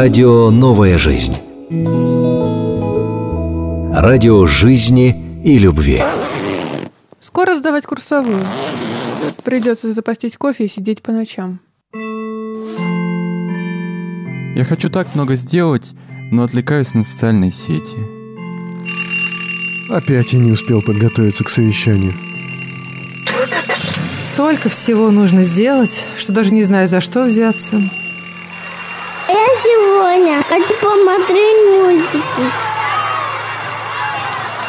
Радио «Новая жизнь». Радио жизни и любви. Скоро сдавать курсовую. Придется запастись кофе и сидеть по ночам. Я хочу так много сделать, но отвлекаюсь на социальные сети. Опять я не успел подготовиться к совещанию. Столько всего нужно сделать, что даже не знаю, за что взяться. Я сегодня хочу посмотреть мультики.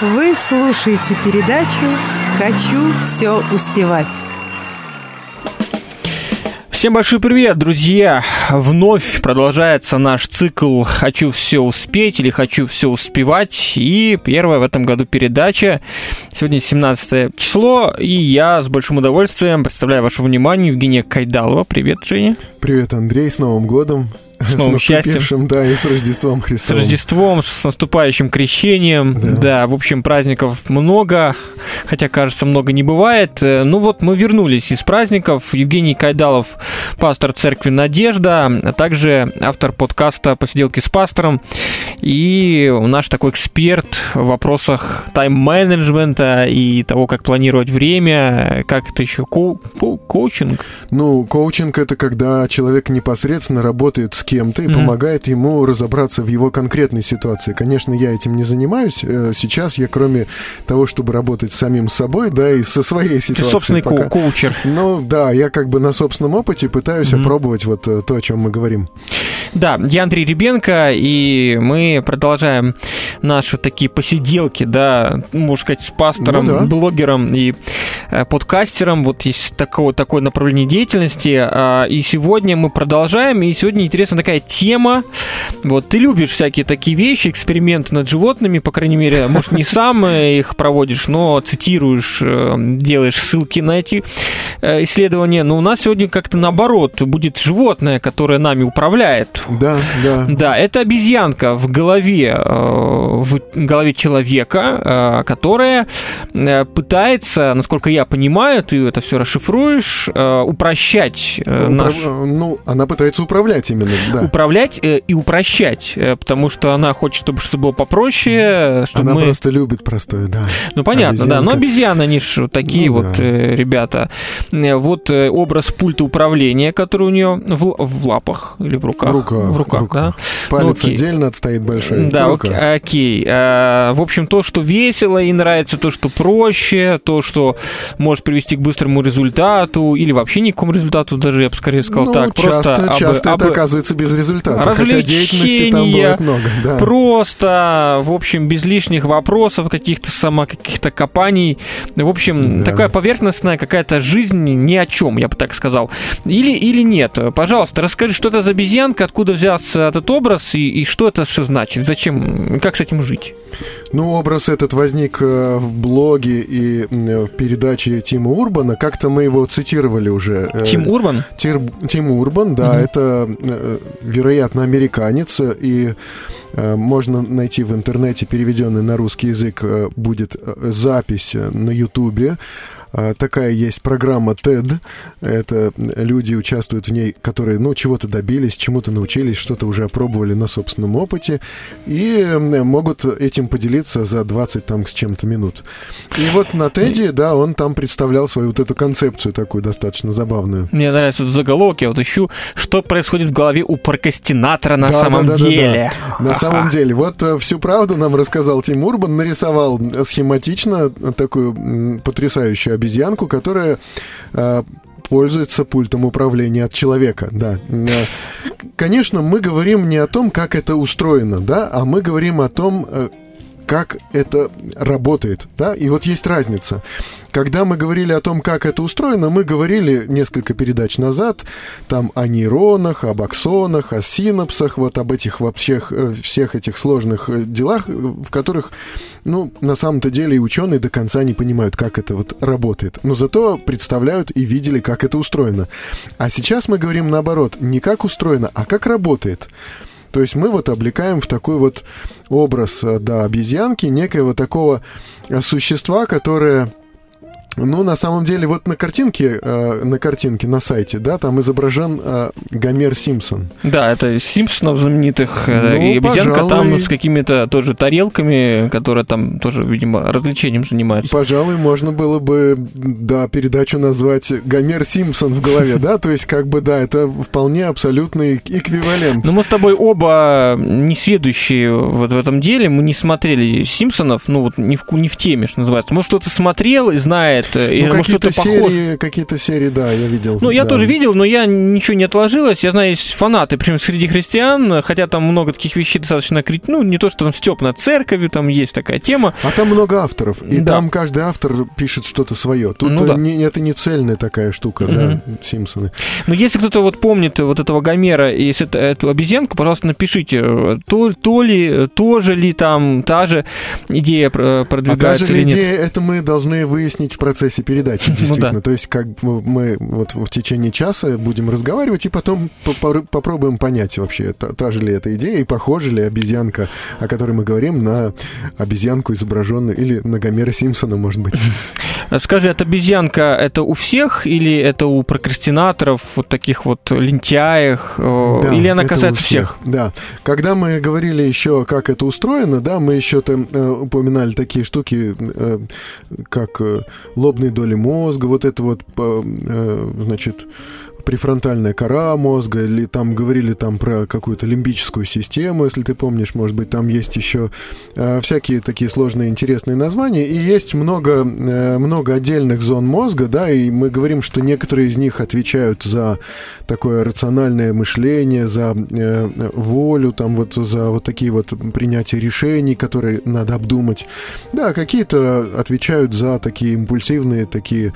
Вы слушаете передачу «Хочу все успевать». Всем большой привет, друзья! Вновь продолжается наш цикл «Хочу все успеть» или «Хочу все успевать». И первая в этом году передача. Сегодня 17 число, и я с большим удовольствием представляю вашему вниманию Евгения Кайдалова. Привет, Женя. Привет, Андрей, с Новым годом. С новым счастьем. да, и с Рождеством Христовым. С Рождеством, с наступающим крещением. Да. да, в общем, праздников много, хотя, кажется, много не бывает. Ну вот, мы вернулись из праздников. Евгений Кайдалов, пастор церкви «Надежда», а также автор подкаста «Посиделки с пастором». И наш такой эксперт в вопросах тайм-менеджмента и того, как планировать время, как это еще, ко- ко- коучинг? Ну, коучинг — это когда человек непосредственно работает с кем-то и mm-hmm. помогает ему разобраться в его конкретной ситуации. Конечно, я этим не занимаюсь. Э, сейчас я, кроме того, чтобы работать с самим собой, да, и со своей ситуацией. Ты собственный пока... ко- коучер. Ну, да, я как бы на собственном опыте пытаюсь mm-hmm. опробовать вот э, то, о чем мы говорим. Да, я Андрей Ребенко, и мы продолжаем наши такие посиделки, да, можно сказать, с пастором, ну, да. блогером и подкастером. Вот есть такое, такое направление деятельности. Э, и сегодня мы продолжаем, и сегодня интересна такая тема. Вот ты любишь всякие такие вещи, эксперименты над животными, по крайней мере, может, не сам их проводишь, но цитируешь, э, делаешь ссылки на эти э, исследования. Но у нас сегодня как-то наоборот будет животное, которое нами управляет. Да, да. Да, это обезьянка в голове, э, в голове человека, э, которая э, пытается, насколько я понимаю, ты это все расшифруешь, упрощать Управ... наш... Ну, она пытается управлять именно, да. Управлять и упрощать, потому что она хочет, чтобы что было попроще, чтобы Она мы... просто любит простое, да. Ну, понятно, Обезьянка. да. Но обезьяны, они же такие ну, вот да. ребята. Вот образ пульта управления, который у нее в, в лапах или в руках. В руках в руках, рука. да? Палец ну, отдельно отстоит большой. Да, окей. окей. А, в общем, то, что весело и нравится, то, что проще, то, что может привести к быстрому результату или вообще никакому результату, даже я бы скорее сказал ну, так. Часто, просто часто об, это об... оказывается без результата, хотя деятельности там бывает много. Да. Просто, в общем, без лишних вопросов, каких-то сама каких-то копаний. В общем, да. такая поверхностная какая-то жизнь ни о чем, я бы так сказал. Или, или нет. Пожалуйста, расскажи, что это за обезьянка, откуда взялся этот образ и, и что это все значит? Зачем? Как с этим жить? Ну, образ этот возник э, в блоге и в передаче Тима Урбана. Как-то мы его цитировали уже. Э, Тим Урбан? Тир, Тим Урбан, да. Угу. Это, э, вероятно, американец. И можно найти в интернете переведенный на русский язык будет запись на Ютубе такая есть программа TED. Это люди участвуют в ней, которые, ну, чего-то добились, чему-то научились, что-то уже опробовали на собственном опыте и могут этим поделиться за 20 там с чем-то минут. И вот на TED, да, он там представлял свою вот эту концепцию такую достаточно забавную. Мне нравится этот заголовок, я вот ищу, что происходит в голове у прокрастинатора на да, самом да, да, деле. Да, да. На самом деле. Вот э, всю правду нам рассказал Тим Урбан, нарисовал схематично такую потрясающую обезьянку, которая э, пользуется пультом управления от человека, да. Э, конечно, мы говорим не о том, как это устроено, да, а мы говорим о том, э, как это работает, да, и вот есть разница. Когда мы говорили о том, как это устроено, мы говорили несколько передач назад там о нейронах, об аксонах, о синапсах, вот об этих вообще э, всех этих сложных э, делах, в которых, ну, на самом-то деле и ученые до конца не понимают, как это вот работает. Но зато представляют и видели, как это устроено. А сейчас мы говорим наоборот, не как устроено, а как работает. То есть мы вот облекаем в такой вот образ, э, да, обезьянки, некоего такого э, существа, которое Ну, на самом деле, вот на картинке, э, на картинке на сайте, да, там изображен э, Гомер Симпсон. Да, это Симпсонов знаменитых. Э, Ну, и обезьянка пожалуй. там с какими-то тоже тарелками, которые там тоже, видимо, развлечением занимаются. Пожалуй, можно было бы, да, передачу назвать Гомер Симпсон в голове, да, то есть, как бы, да, это вполне абсолютный эквивалент. Но мы с тобой оба не сведущие вот в этом деле, мы не смотрели Симпсонов, ну вот не в, не в теме, что называется. Может, кто-то смотрел и знает, э, или Ну, какие-то серии, какие-то серии, да, я видел. Ну, я да. тоже видел, но я ничего не отложилось. Я знаю, есть фанаты, причем среди христиан, хотя там много таких вещей достаточно крит... Ну, не то, что там степ над церковью, там есть такая тема. А там много авторов, и Да. там каждый автор пишет что-то свое. Тут Ну э, да. не- это не цельная такая штука, да, Симпсоны. Но если кто-то вот помнит вот этого Гомера и это- эту обезьянку, пожалуйста, напишите, э, то, то ли, тоже ли там та же идея про- А продвигается даже или нет. идея, это мы должны выяснить в процессе передачи, действительно. Ну да. То есть, как мы вот в течение часа будем разговаривать, и потом по- по- попробуем понять вообще, та, та же ли эта идея, и похожа ли обезьянка, о которой мы говорим, на обезьянку, изображенную, или на Гомера Симпсона, может быть. Скажи, эта обезьянка это у всех или это у прокрастинаторов, вот таких вот лентяях, э, Да, или она это касается всех? Да. Когда мы говорили еще, как это устроено, да, мы еще там э, упоминали такие штуки, э, как лобные доли мозга, вот это вот, э, значит, префронтальная кора мозга, или там говорили там про какую-то лимбическую систему, если ты помнишь, может быть, там есть еще э, всякие такие сложные интересные названия, и есть много, э, много отдельных зон мозга, да, и мы говорим, что некоторые из них отвечают за такое рациональное мышление, за э, волю, там вот за вот такие вот принятия решений, которые надо обдумать. Да, какие-то отвечают за такие импульсивные, такие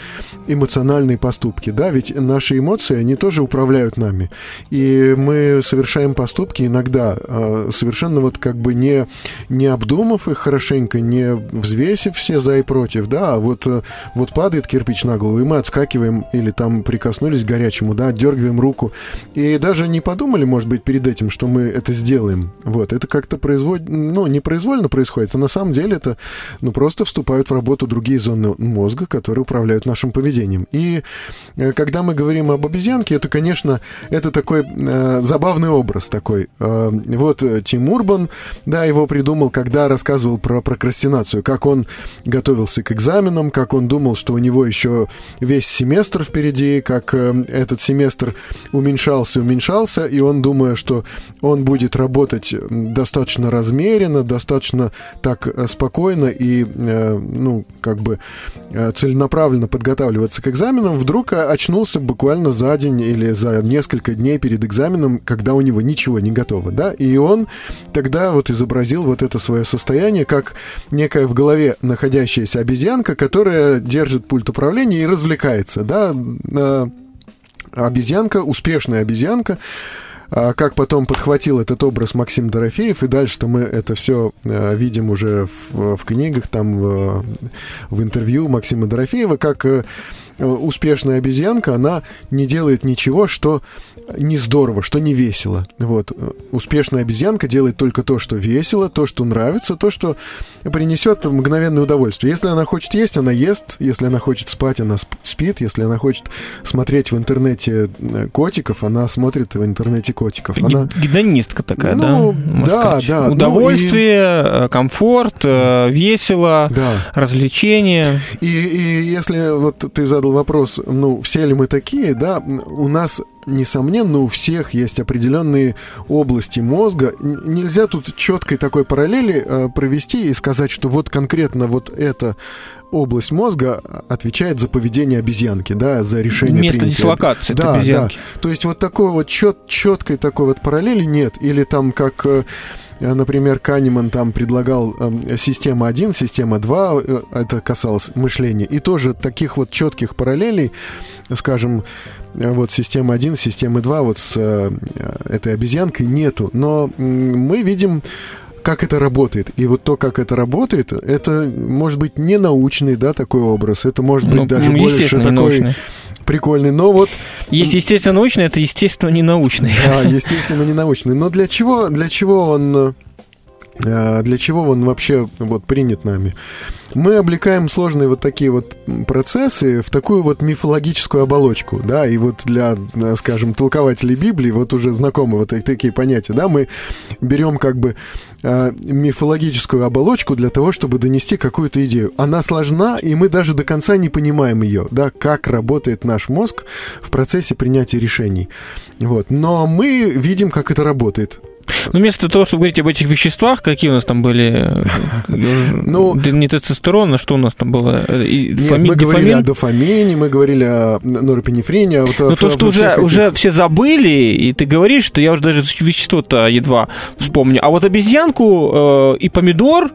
эмоциональные поступки, да, ведь наши эмоции, они тоже управляют нами. И мы совершаем поступки иногда э, совершенно вот как бы не, не обдумав их хорошенько, не взвесив все за и против, да, а вот, э, вот падает кирпич на голову, и мы отскакиваем или там прикоснулись к горячему, да, дергиваем руку, и даже не подумали, может быть, перед этим, что мы это сделаем. Вот, это как-то производит, ну, непроизвольно происходит, а на самом деле это, ну, просто вступают в работу другие зоны мозга, которые управляют нашим поведением. И э, когда мы говорим об обезьянке, это, конечно, это такой э, забавный образ такой. Э, вот э, Тим Урбан, да, его придумал, когда рассказывал про прокрастинацию, как он готовился к экзаменам, как он думал, что у него еще весь семестр впереди, как э, этот семестр уменьшался, уменьшался, и он, думая, что он будет работать м, достаточно размеренно, достаточно так э, спокойно и, э, ну, как бы э, целенаправленно подготавливаться к экзаменам, вдруг э, очнулся буквально за день или за несколько дней перед экзаменом, когда у него ничего не готово, да, и он тогда вот изобразил вот это свое состояние как некая в голове находящаяся обезьянка, которая держит пульт управления и развлекается, да, э, обезьянка, успешная обезьянка, а как потом подхватил этот образ Максим Дорофеев, и дальше-то мы это все видим уже в, в книгах, там в, в интервью Максима Дорофеева, как э, успешная обезьянка, она не делает ничего, что не здорово, что не весело. Вот. Успешная обезьянка делает только то, что весело, то, что нравится, то, что принесет мгновенное удовольствие. Если она хочет есть, она ест. Если она хочет спать, она сп- спит. Если она хочет смотреть в интернете э, котиков, она смотрит в интернете котиков. Она... Гедонистка такая, Ну, да? можно да, сказать. да. Ну, Удовольствие, э, комфорт, э, весело, Да. развлечение. И, и если вот ты задал вопрос, ну, все ли мы такие, да, у нас, несомненно, у всех есть определенные области мозга. Нельзя тут четкой такой параллели э, провести и сказать, что вот конкретно вот эта область мозга отвечает за поведение обезьянки, да, за решение Место принятия. дислокации да, обезьянки. Да. То есть вот такой вот чет, четкой такой вот параллели нет. Или там как э, Например, Канеман там предлагал э, система 1, система 2, э, это касалось мышления. И тоже таких вот четких параллелей, скажем, вот система 1, системы 2 вот с э, этой обезьянкой нету. Но мы видим как это работает. И вот то, как это работает, это может быть не научный, да, такой образ. Это может быть Ну, даже больше такой научный. прикольный. Но вот Есть естественно научный, это естественно не научный. да, естественно, не научный. Но для чего, для чего он, для чего он вообще вот принят нами? Мы облекаем сложные вот такие вот процессы в такую вот мифологическую оболочку, да, и вот для, э, скажем, толкователей Библии вот уже знакомы вот такие понятия, да, мы берем как бы э, мифологическую оболочку для того, чтобы донести какую-то идею. Она сложна, и мы даже до конца не понимаем ее, да, как работает наш мозг в процессе принятия решений. Вот. Но мы видим, как это работает. Ну, вместо того, чтобы говорить об этих веществах, какие у нас там были, ну, не тестостерон, а что у нас там было? И, Нет, мы говорили о дофамине, мы говорили о норепинефрине. Вот Но то, что уже, этих... уже все забыли, и ты говоришь, что я уже даже вещество-то едва вспомню. А вот обезьянку э, и помидор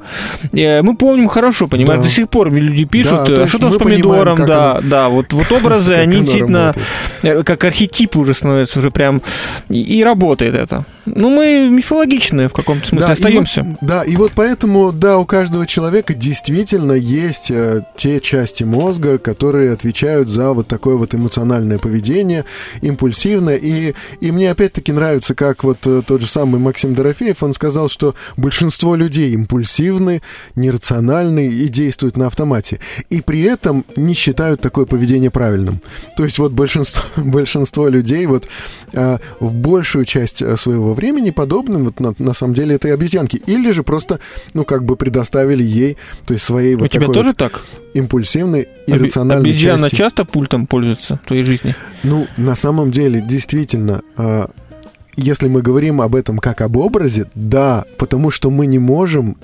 э, мы помним хорошо, понимаешь? Да. До сих пор люди пишут, да, что там с помидором, понимаем, да, оно... да, вот, вот образы, они действительно э, как архетипы уже становятся, уже прям, и работает это. Ну, мы мифологичные в каком-то смысле да, остаемся. И вот, да, и вот поэтому, да, у каждого человека действительно есть э, те части мозга, которые отвечают за вот такое вот эмоциональное поведение, импульсивное. И, и мне опять-таки нравится, как вот э, тот же самый Максим Дорофеев, он сказал, что большинство людей импульсивны, нерациональны и действуют на автомате. И при этом не считают такое поведение правильным. То есть вот большинство, большинство людей вот э, в большую часть э, своего времени подобным вот на, на самом деле этой обезьянке. Или же просто, ну, как бы предоставили ей, то есть своей У вот тебя тоже вот так? импульсивной, иррациональной Обезьяна части. часто пультом пользуется в твоей жизни? Ну, на самом деле, действительно, э, если мы говорим об этом как об образе, да, потому что мы не можем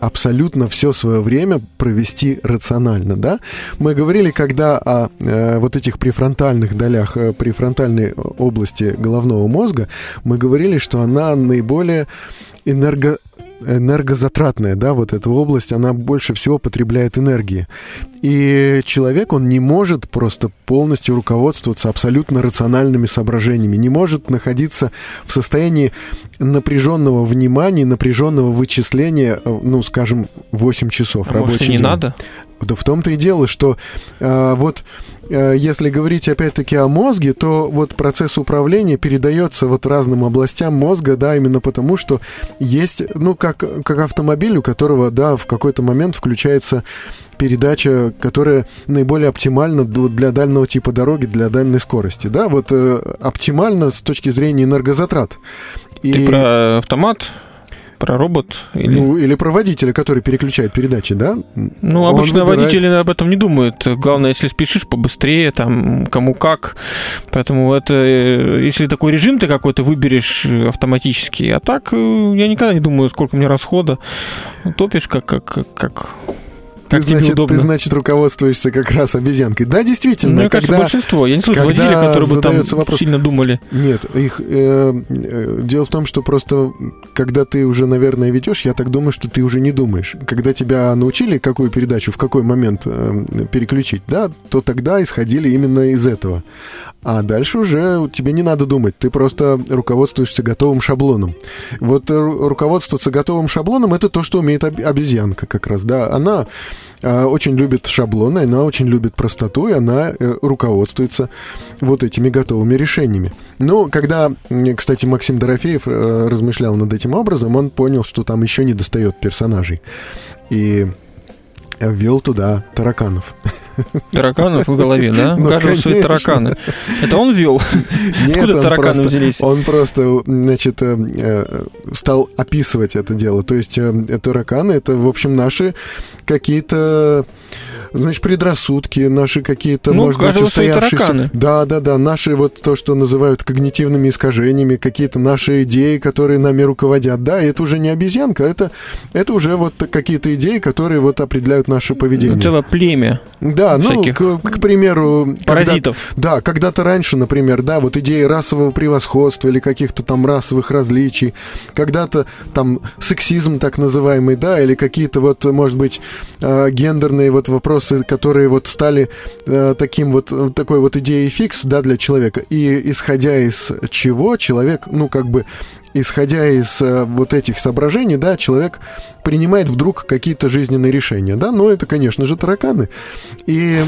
абсолютно все свое время провести рационально, да? Мы говорили, когда о э, вот этих префронтальных долях, э, префронтальной области головного мозга, мы говорили, что она наиболее энерго энергозатратная, да, вот эта область, она больше всего потребляет энергии. И человек, он не может просто полностью руководствоваться абсолютно рациональными соображениями, не может находиться в состоянии напряженного внимания, напряженного вычисления, э, ну, скажем, 8 часов а рабочий может, не день. надо? Да в том-то и дело, что э, вот э, если говорить опять-таки о мозге, то вот процесс управления передается вот разным областям мозга, да, именно потому, что есть, ну, как, как автомобиль, у которого, да, в какой-то момент включается передача, которая наиболее оптимальна для дальнего типа дороги, для дальней скорости, да, вот э, оптимально с точки зрения энергозатрат. И... Ты про автомат? Про робот? Или... Ну, или про водителя, который переключает передачи, да? Ну, обычно выбирает... водители об этом не думают. Главное, если спешишь побыстрее, там, кому как. Поэтому это, э, если такой режим ты какой-то выберешь автоматически, а так э, я никогда не думаю, сколько меня расхода. Топишь как, как, как ты, значит, удобно. ты, значит, руководствуешься как раз обезьянкой. Да, действительно. Ну, мне когда, кажется, большинство. Я не слышу водителей, которые бы там вопрос... сильно думали. Нет, их... Э, э, дело в том, что просто, когда ты уже, наверное, ведешь, я так думаю, что ты уже не думаешь. Когда тебя научили, какую передачу в какой момент э, переключить, да, то тогда исходили именно из этого. А дальше уже тебе не надо думать, ты просто руководствуешься готовым шаблоном. Вот руководствоваться готовым шаблоном это то, что умеет обезьянка как раз, да. Она э, очень любит шаблоны, она очень любит простоту, и она э, руководствуется вот этими готовыми решениями. Но когда, кстати, Максим Дорофеев э, размышлял над этим образом, он понял, что там еще не достает персонажей. И ввел туда тараканов. Тараканов в голове, да? Ну, У каждого свои тараканы. Это он ввел? Нет, Откуда он тараканы просто, взялись? Он просто, значит, э, э, стал описывать это дело. То есть э, тараканы — это, в общем, наши какие-то значит, предрассудки, наши какие-то, ну, может быть, устоявшиеся... Да, да, да, наши вот то, что называют когнитивными искажениями, какие-то наши идеи, которые нами руководят. Да, это уже не обезьянка, это, это уже вот какие-то идеи, которые вот определяют наше поведение. Целое племя. Да, ну, к, к примеру... Паразитов. Когда, да, когда-то раньше, например, да, вот идеи расового превосходства или каких-то там расовых различий, когда-то там сексизм так называемый, да, или какие-то вот, может быть, э, гендерные вот вопросы которые вот стали э, таким вот, такой вот идеей фикс, да, для человека. И исходя из чего человек, ну, как бы, исходя из э, вот этих соображений, да, человек принимает вдруг какие-то жизненные решения, да, но это, конечно же, тараканы. И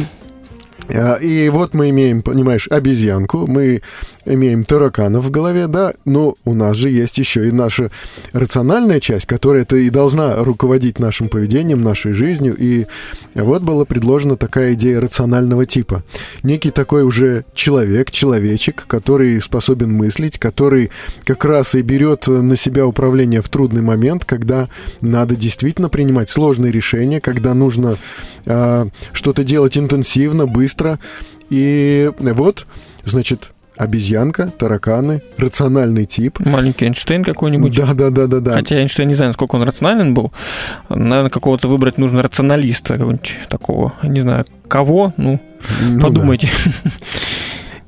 и вот мы имеем, понимаешь, обезьянку, мы имеем тараканов в голове, да, но у нас же есть еще и наша рациональная часть, которая это и должна руководить нашим поведением, нашей жизнью. И вот была предложена такая идея рационального типа. Некий такой уже человек, человечек, который способен мыслить, который как раз и берет на себя управление в трудный момент, когда надо действительно принимать сложные решения, когда нужно э, что-то делать интенсивно, быстро. И вот, значит, обезьянка, тараканы, рациональный тип. Маленький Эйнштейн какой-нибудь. Да, да, да, да, да. Хотя Эйнштейн не знаю, насколько он рационален был. Наверное, какого-то выбрать нужно рационалиста какого-нибудь такого. Не знаю, кого, ну, ну подумайте. Да.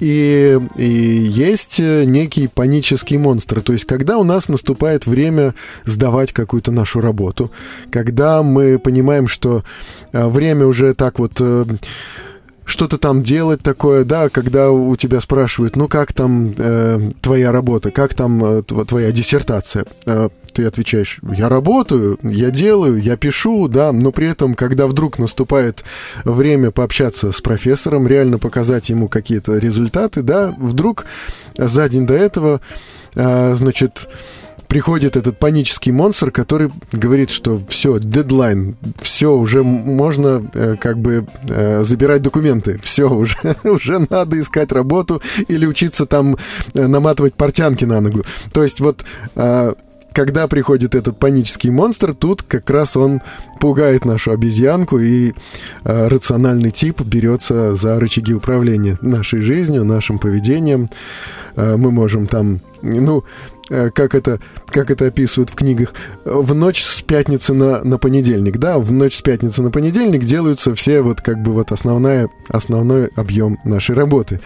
И, и есть некий панический монстр. То есть, когда у нас наступает время сдавать какую-то нашу работу, когда мы понимаем, что э, время уже так вот э, что-то там делать такое, да, когда у тебя спрашивают, ну как там э, твоя работа, как там э, твоя диссертация, э, ты отвечаешь, я работаю, я делаю, я пишу, да, но при этом, когда вдруг наступает время пообщаться с профессором, реально показать ему какие-то результаты, да, вдруг за день до этого, э, значит, приходит этот панический монстр, который говорит, что все, дедлайн, все, уже можно э, как бы э, забирать документы, все, уже, уже надо искать работу или учиться там э, наматывать портянки на ногу. То есть вот э, когда приходит этот панический монстр, тут как раз он пугает нашу обезьянку, и э, рациональный тип берется за рычаги управления нашей жизнью, нашим поведением. Э, мы можем там, ну, Э, как это, как это описывают в книгах, в ночь с пятницы на, на понедельник, да, в ночь с пятницы на понедельник делаются все вот как бы вот основная, основной объем нашей работы.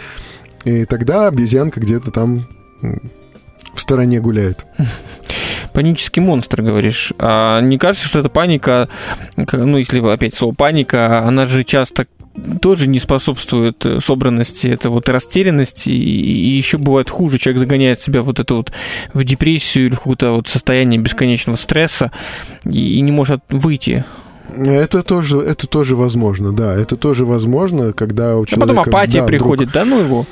И тогда обезьянка где-то там в стороне гуляет. Панический монстр, говоришь. А не кажется, что эта паника, ну, если опять слово паника, она же часто тоже не способствует э, собранности, это вот растерянность, и, еще бывает хуже, человек загоняет себя вот это вот в депрессию или в какое-то вот состояние бесконечного стресса и не может выйти это тоже, это тоже возможно, да, это тоже возможно, когда у человека... А потом апатия да, приходит, вдруг... да, ну его,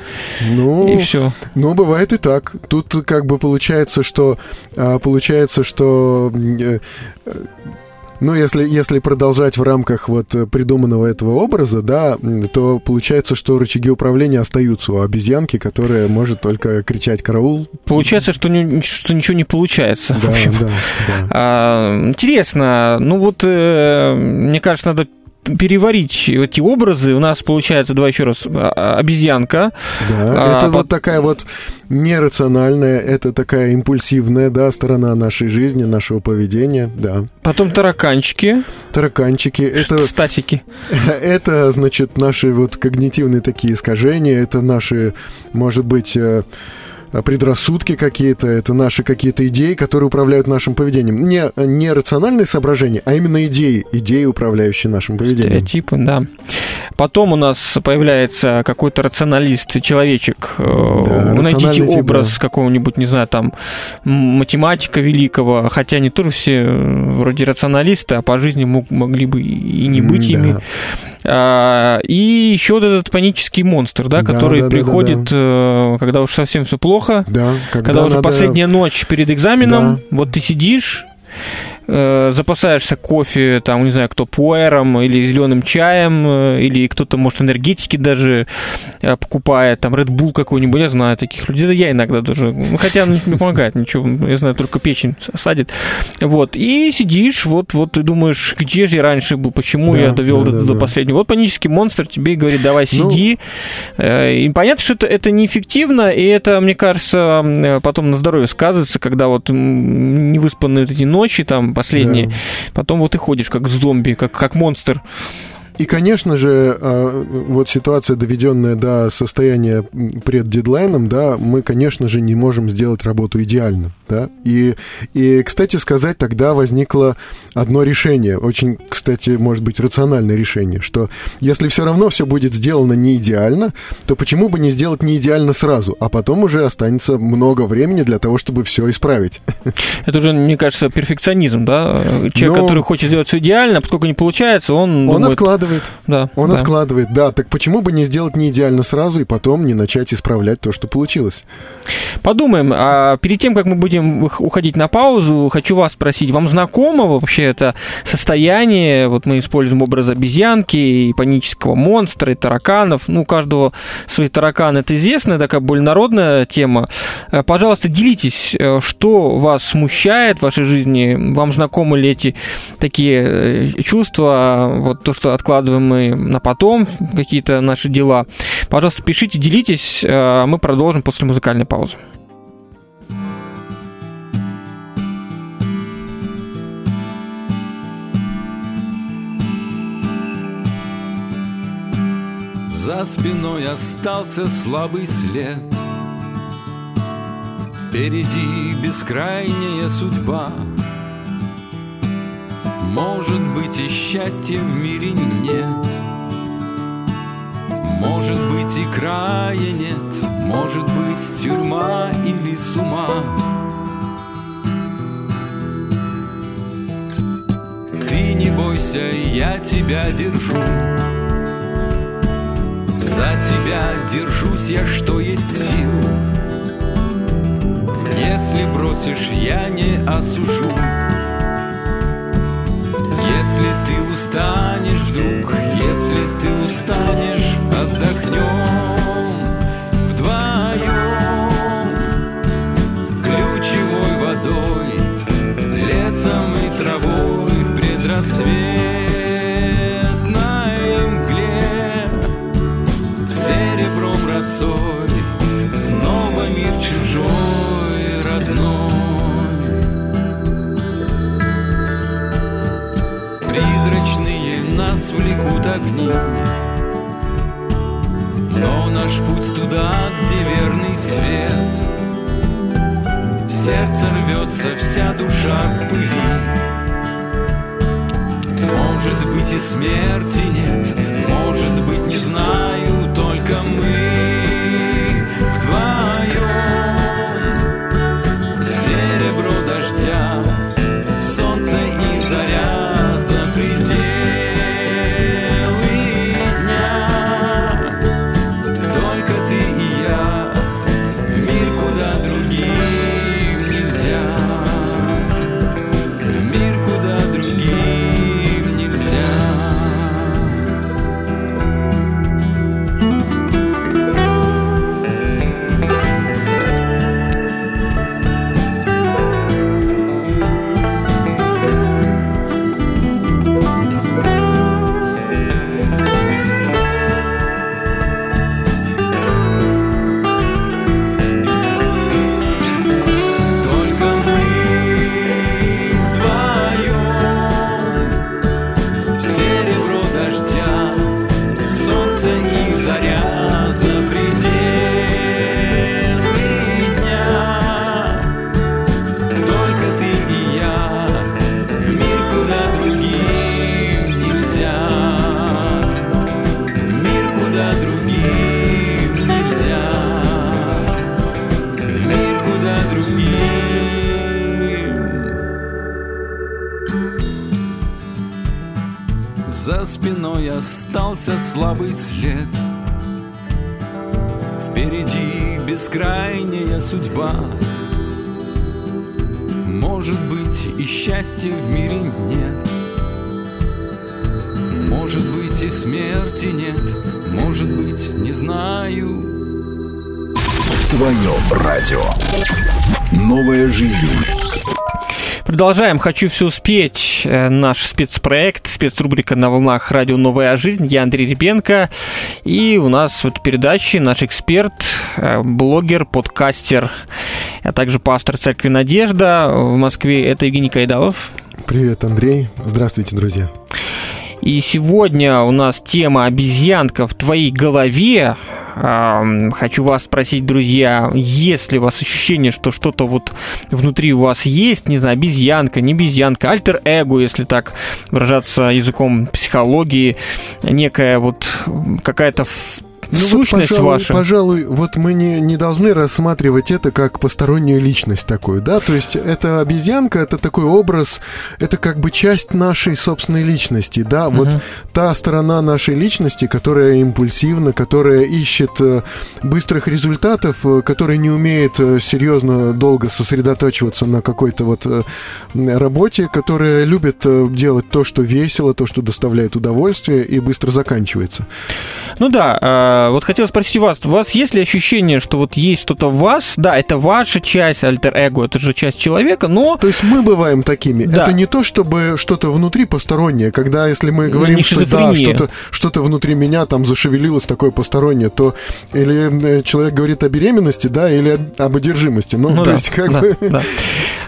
ну, и все. Ну, бывает и так. Тут как бы получается, что... А, получается, что ну, если, если продолжать в рамках вот э, придуманного этого образа, да, то получается, что рычаги управления остаются у обезьянки, которая может только кричать «караул». Получается, что, не, что ничего не получается. Да, да, да. А, интересно. Ну вот, э, мне кажется, надо переварить эти образы, у нас получается, давай еще раз, а, а, обезьянка. Да, а, это по... вот такая вот нерациональная, это такая импульсивная, да, сторона нашей жизни, нашего поведения, да. Потом тараканчики. Тараканчики. Это, Стасики. Это, значит, наши вот когнитивные такие искажения, это наши, может быть, Э, предрассудки какие-то, это наши какие-то идеи, которые управляют нашим поведением. Не, не рациональные соображения, а именно идеи, идеи, управляющие нашим поведением. Стереотипы, да. Потом у нас появляется какой-то рационалист, человечек. Э, да, Вы найдите образ да. какого-нибудь, не знаю, там, математика великого, хотя они тоже все э, вроде рационалисты, а по жизни мог, могли бы и не быть да. ими. А, и еще вот этот панический монстр, да, который да, да, приходит, да, да, да. когда уж совсем все плохо. Да, когда, когда уже надо... последняя ночь перед экзаменом, да. вот ты сидишь э, запасаешься кофе, там, не знаю, кто пуэром или зеленым чаем, э, или кто-то, может, энергетики даже э, покупает, там, Red Bull какой-нибудь, я знаю таких людей, это я иногда даже, ну, хотя он не помогает ничего, я знаю, только печень садит, вот, и сидишь, вот, вот, ты думаешь, где же я раньше был, почему да, я довел да, до, да, до да. последнего, вот панический монстр тебе и говорит, давай, ну, сиди, ну... и понятно, что это, это неэффективно, и это, мне кажется, потом на здоровье сказывается, когда вот невыспанные эти ночи, там, последние. Да. Потом вот ты ходишь как зомби, как, как монстр. И, конечно же, а, вот ситуация, доведенная до состояния пред дедлайном, да, мы, конечно же, не можем сделать работу идеально. Да? И, и, кстати сказать, тогда возникло одно решение, очень, кстати, может быть, рациональное решение, что если все равно все будет сделано не идеально, то почему бы не сделать не идеально сразу, а потом уже останется много времени для того, чтобы все исправить. Это уже, мне кажется, перфекционизм, да? Человек, Но... который хочет сделать все идеально, поскольку не получается, он... Он думает... откладывает. Да. Он да. откладывает, да. Так почему бы не сделать не идеально сразу и потом не начать исправлять то, что получилось? Подумаем. А перед тем, как мы будем уходить на паузу, хочу вас спросить, вам знакомо вообще это состояние? Вот мы используем образ обезьянки и панического монстра, и тараканов. Ну, у каждого свои тараканы, это известная такая более народная тема. Э, пожалуйста, делитесь, э, что вас смущает в вашей жизни? Вам знакомы ли эти такие э, чувства? Вот то, что откладываем мы на потом, какие-то наши дела. Пожалуйста, пишите, делитесь, а мы продолжим после музыкальной паузы. За спиной остался слабый след Впереди бескрайняя судьба Может быть и счастья в мире нет. Может быть и края нет. Может быть тюрьма или с ума Ты не бойся, я тебя держу. За тебя держусь я, что есть сил. Если бросишь, я не осужу Если ты устанешь вдруг, если ты устанешь, отдохнем влекут огни. Но наш путь туда, где верный свет. Сердце рвется, вся душа в пыли. Может быть и смерти нет, может быть не знаю, только мы остался слабый след. Впереди бескрайняя судьба. Может быть и счастья в мире нет. Может быть и смерти нет. Может быть, не знаю. Твое радио. Новая жизнь. Продолжаем. «Хочу все успеть» э, наш спецпроект, спецрубрика на волнах радио «Новая жизнь». Я Андрей Ребенко. И у нас в этой передаче наш эксперт, э, блогер, подкастер, а также пастор Церкви Надежда в Москве. Это Евгений Кайдалов. Привет, Андрей. Здравствуйте, друзья. И сегодня у нас тема «Обезьянка в твоей голове». Хочу вас спросить, друзья, есть ли у вас ощущение, что что-то вот внутри у вас есть, не знаю, обезьянка, не обезьянка, альтер-эго, если так выражаться языком психологии, некая вот какая-то ну, сущность вот, пожалуй, ваша. Пожалуй, вот мы не, не должны рассматривать это как постороннюю личность такую, да, то есть это обезьянка, это такой образ, это как бы часть нашей собственной личности, да, угу. вот та сторона нашей личности, которая импульсивна, которая ищет э, быстрых результатов, э, которая не умеет э, серьезно долго сосредотачиваться на какой-то вот работе, которая любит делать то, что весело, то, что доставляет удовольствие и быстро заканчивается. Ну да, а, вот хотел спросить вас, у вас есть ли ощущение, что вот есть что-то в вас, да, это ваша часть, альтер-эго, это же часть человека, но... То есть мы бываем такими. Да. Это не то, чтобы что-то внутри постороннее, когда если мы говорим, что да, что-то, что-то внутри меня там зашевелилось такое постороннее, то или э, человек говорит о беременности, да, или об одержимости. Ну, ну то да, есть как да, бы... Да.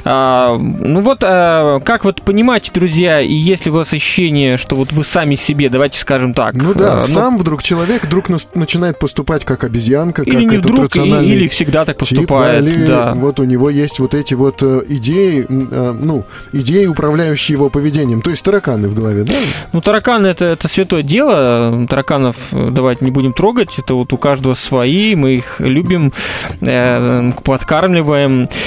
А, ну вот, а, как вот понимаете, друзья, и если у вас ощущение, что вот вы сами себе, давайте скажем так... Ну да, а, сам ну, вдруг человек вдруг начинает поступать как обезьянка, или как не вдруг, рациональный или всегда так поступает. Тип, да, или да. вот у него есть вот эти вот э, идеи, э, ну, идеи, управляющие его поведением, то есть тараканы в голове, да? Ну, тараканы это, это святое дело, тараканов э, давайте не будем трогать, это вот у каждого свои, мы их любим, подкармливаем.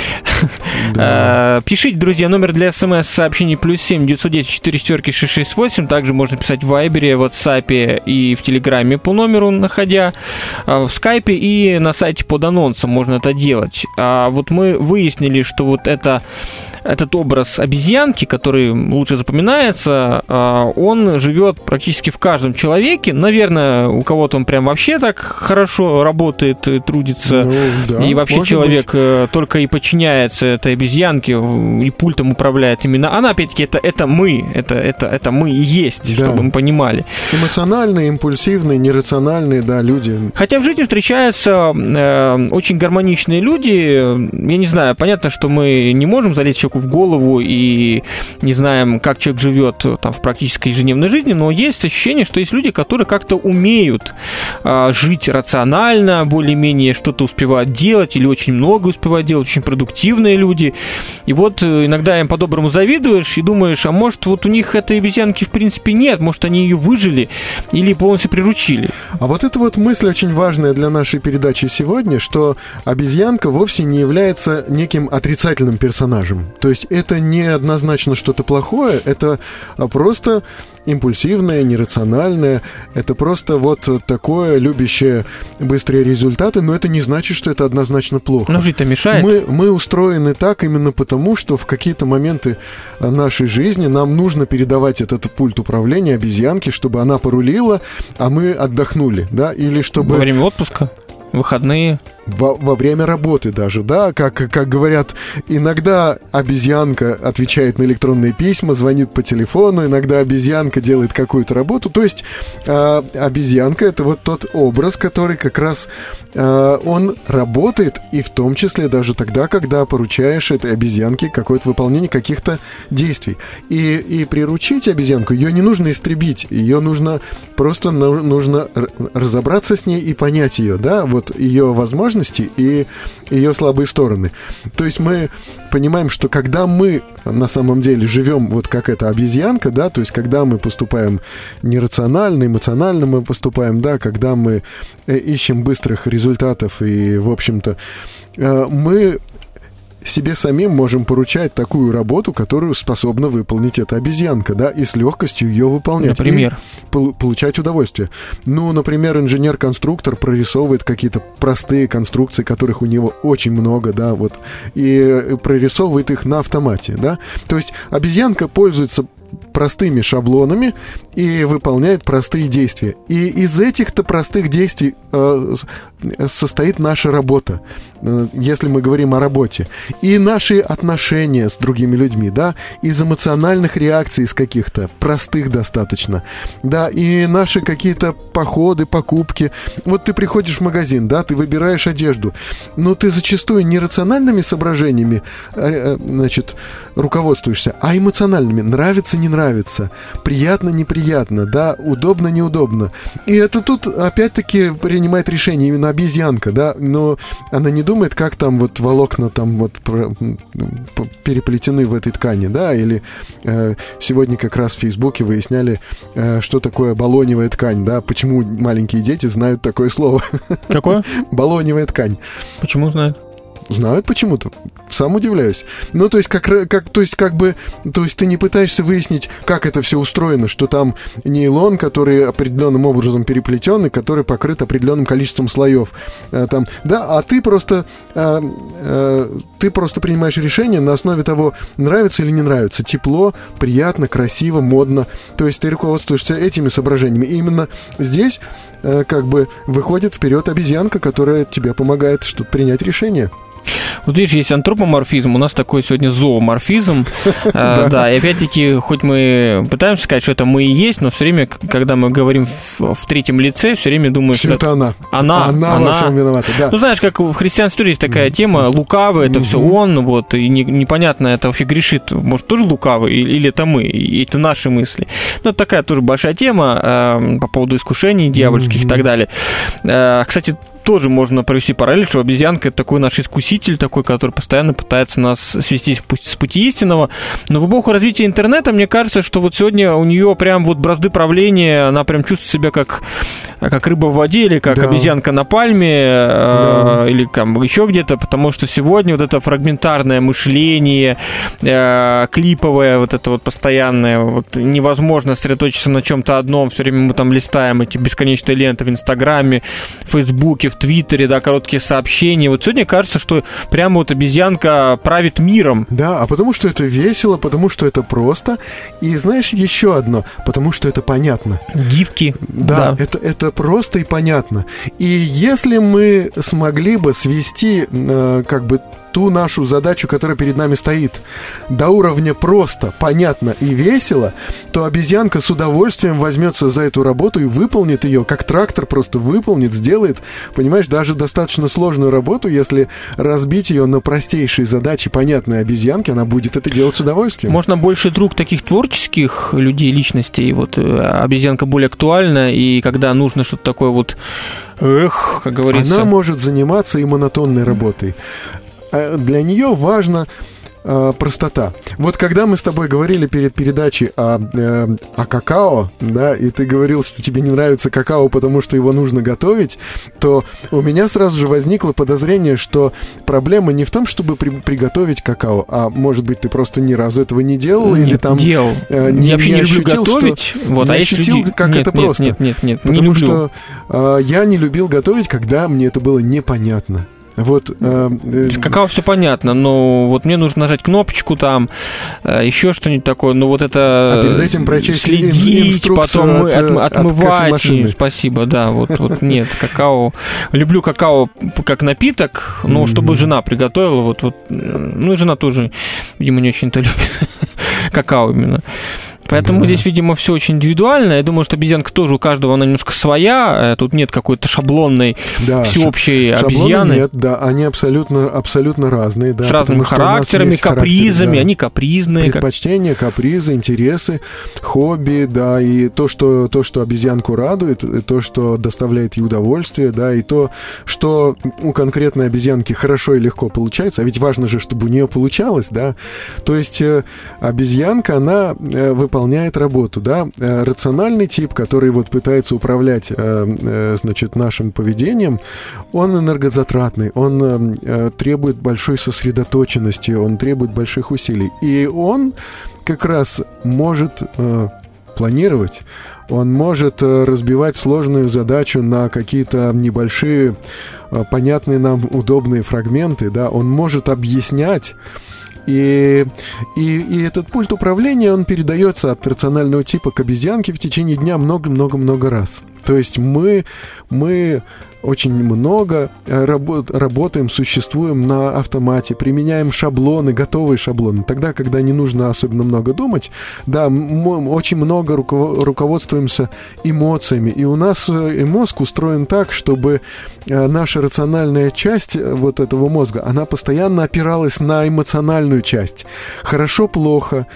Да. Пишите, друзья, номер для смс-сообщений плюс 7 910 4 4 668, также можно писать в Вайбере, в WhatsApp и в Телеграме по номеру, заходя а, в скайпе и на сайте под анонсом можно это делать. А вот мы выяснили, что вот это этот образ обезьянки, который лучше запоминается, а, он живет практически в каждом человеке. Наверное, у кого-то он прям вообще так хорошо работает, и трудится. Ну, да, и вообще человек быть. Э, только и подчиняется этой обезьянке и пультом управляет именно. Она, опять-таки, это, это мы. Это, это, это мы и есть, да. чтобы мы понимали. Эмоциональные, импульсивные, нерациональные, да, люди. Хотя в жизни встречаются э, очень гармоничные люди. Я не знаю, понятно, что мы не можем залезть человеку в голову и не знаем, как человек живет там, в практической ежедневной жизни, но есть ощущение, что есть люди, которые как-то умеют э, жить рационально, более-менее что-то успевают делать или очень много успевают делать, очень продуктивные люди. И вот э, иногда им по-доброму завидуешь и думаешь, а может вот у них этой обезьянки в принципе нет, может они ее выжили или полностью приручили. А вот эта вот мысль очень важная для нашей передачи сегодня, что обезьянка вовсе не является неким отрицательным персонажем. То есть это не однозначно что-то плохое, это а, просто импульсивное, нерациональное, это просто вот такое, любящее быстрые результаты, но это не значит, что это однозначно плохо. Но жить-то мешает. Мы, мы устроены так именно потому, что в какие-то моменты нашей жизни нам нужно передавать этот пульт управления обезьянке, чтобы она порулила, а мы отдохнули, да, или чтобы... Во время отпуска? Выходные? во, во время работы даже, да, как, как говорят, иногда обезьянка отвечает на электронные письма, звонит по телефону, иногда обезьянка делает какую-то работу, то есть э, обезьянка это вот тот образ, который как раз э, он работает и в том числе даже тогда, когда поручаешь этой обезьянке какое-то выполнение каких-то действий. И, и приручить обезьянку, ее не нужно истребить, ее нужно просто нужно разобраться с ней и понять ее, да, вот ее возможности и ее слабые стороны. То есть мы понимаем, что когда мы на самом деле живем вот как эта обезьянка, да, то есть когда мы поступаем нерационально, эмоционально мы поступаем, да, когда мы э, ищем быстрых результатов и, в общем-то, э, мы себе самим можем поручать такую работу, которую способна выполнить эта обезьянка, да, и с легкостью ее выполнять. Например? И получать удовольствие. Ну, например, инженер-конструктор прорисовывает какие-то простые конструкции, которых у него очень много, да, вот, и прорисовывает их на автомате, да. То есть обезьянка пользуется простыми шаблонами и выполняет простые действия. И из этих-то простых действий э, состоит наша работа, э, если мы говорим о работе. И наши отношения с другими людьми, да, из эмоциональных реакций, из каких-то простых достаточно, да, и наши какие-то походы, покупки. Вот ты приходишь в магазин, да, ты выбираешь одежду, но ты зачастую не рациональными соображениями, э, э, значит, руководствуешься, а эмоциональными. Нравится, не нравится, приятно, неприятно, да, удобно, неудобно. И это тут опять-таки принимает решение именно обезьянка, да, но она не думает, как там вот волокна там вот переплетены в этой ткани, да, или э, сегодня как раз в Фейсбуке выясняли, э, что такое балоневая ткань, да, почему маленькие дети знают такое слово. Какое? Балоневая ткань. Почему знают? Знают почему-то. Сам удивляюсь. Ну, то есть, как, как, то есть, как бы, то есть ты не пытаешься выяснить, как это все устроено, что там нейлон, который определенным образом переплетен и который покрыт определенным количеством слоев. А, там, да, а ты просто, а, а, ты просто принимаешь решение на основе того, нравится или не нравится. Тепло, приятно, красиво, модно. То есть ты руководствуешься этими соображениями. И именно здесь как бы выходит вперед обезьянка, которая тебе помогает что-то принять решение. Вот видишь, есть антропоморфизм, у нас такой сегодня зооморфизм. А, да, и опять-таки, хоть мы пытаемся сказать, что это мы и есть, но все время, когда мы говорим в, третьем лице, все время думаешь, что это она. Она, она, во всем виновата, да. Ну, знаешь, как в христианстве есть такая тема, лукавый, это все он, вот, и непонятно, это вообще грешит, может, тоже лукавый, или это мы, и это наши мысли. Ну, это такая тоже большая тема э, по поводу искушений дьявольских и так далее. Э, кстати, тоже можно провести параллель, что обезьянка это такой наш искуситель, такой, который постоянно пытается нас свести с пути истинного. Но в эпоху развития интернета, мне кажется, что вот сегодня у нее прям вот бразды правления, она прям чувствует себя как, как рыба в воде или как да. обезьянка на пальме да. э, или там еще где-то, потому что сегодня вот это фрагментарное мышление, э, клиповое, вот это вот постоянное, вот невозможно сосредоточиться на чем-то одном, все время мы там листаем эти бесконечные ленты в Инстаграме, Фейсбуке, в Твиттере, да, короткие сообщения. Вот сегодня кажется, что прямо вот обезьянка правит миром. Да, а потому что это весело, потому что это просто. И знаешь, еще одно, потому что это понятно. Гифки. Да, да. Это, это просто и понятно. И если мы смогли бы свести э, как бы ту нашу задачу, которая перед нами стоит, до уровня просто, понятно и весело, то обезьянка с удовольствием возьмется за эту работу и выполнит ее, как трактор просто выполнит, сделает, понимаешь, даже достаточно сложную работу, если разбить ее на простейшие задачи, понятные обезьянке, она будет это делать с удовольствием. Можно больше друг таких творческих людей, личностей, вот э, обезьянка более актуальна, и когда нужно что-то такое вот Эх, как говорится. Она может заниматься и монотонной работой. А для нее важно э, простота. Вот когда мы с тобой говорили перед передачей о, э, о какао, да, и ты говорил, что тебе не нравится какао, потому что его нужно готовить, то у меня сразу же возникло подозрение, что проблема не в том, чтобы при, приготовить какао, а может быть ты просто ни разу этого не делал нет, или там делал. Э, не, я вообще не, ощутил, люблю готовить, что, вот, не а ощутил, люди... как нет, это нет, просто. Нет, нет, нет, потому не люблю. что э, я не любил готовить, когда мне это было непонятно. Вот, э, э, Какао все понятно, но вот мне нужно нажать кнопочку там, э, еще что-нибудь такое, ну вот это... А перед этим прочесть следить, потом от, от, отмывать. От спасибо, да, вот, вот нет, какао... Люблю какао как напиток, но mm-hmm. чтобы жена приготовила, вот, вот, ну и жена тоже, видимо, не очень-то любит какао именно. Поэтому да. здесь, видимо, все очень индивидуально. Я думаю, что обезьянка тоже у каждого она немножко своя. Э, тут нет какой-то шаблонной да, всеобщей шаблоны обезьяны. Нет, да, они абсолютно, абсолютно разные. Да, С разными характерами, капризами, характер, да. они капризные. Предпочтения, как... капризы, интересы, хобби, да, и то, что, то, что обезьянку радует, и то, что доставляет ей удовольствие, да, и то, что у конкретной обезьянки хорошо и легко получается, а ведь важно же, чтобы у нее получалось, да. То есть э, обезьянка, она э, выполняет работу, да, э, рациональный тип, который вот пытается управлять, э, э, значит, нашим поведением, он энергозатратный, он требует большой сосредоточенности, он требует больших усилий, и он как раз может планировать, он может разбивать сложную задачу на какие-то небольшие, понятные нам удобные фрагменты, да, он может объяснять и, и, и этот пульт управления, он передается от рационального типа к обезьянке в течение дня много-много-много раз. То есть мы, мы очень много э, работ, работаем, существуем на автомате, применяем шаблоны, готовые шаблоны. Тогда, когда не нужно особенно много думать, да, мы очень много руководствуемся эмоциями. И у нас э, мозг устроен так, чтобы э, наша рациональная часть вот этого мозга, она постоянно опиралась на эмоциональную часть. Хорошо-плохо,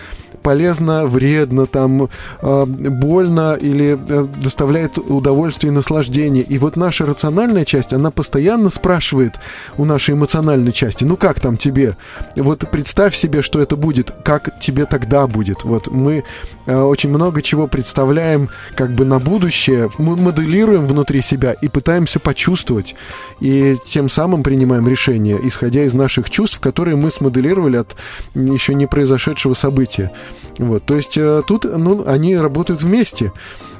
полезно, вредно, там э, больно или э, доставляет удовольствие и наслаждение. И вот наша рациональная часть, она постоянно спрашивает у нашей эмоциональной части, ну как там тебе? Вот представь себе, что это будет, как тебе тогда будет. Вот мы э, очень много чего представляем как бы на будущее, мы моделируем внутри себя и пытаемся почувствовать. И тем самым принимаем решения, исходя из наших чувств, которые мы смоделировали от еще не произошедшего события. Вот, то есть э, тут ну, они работают вместе.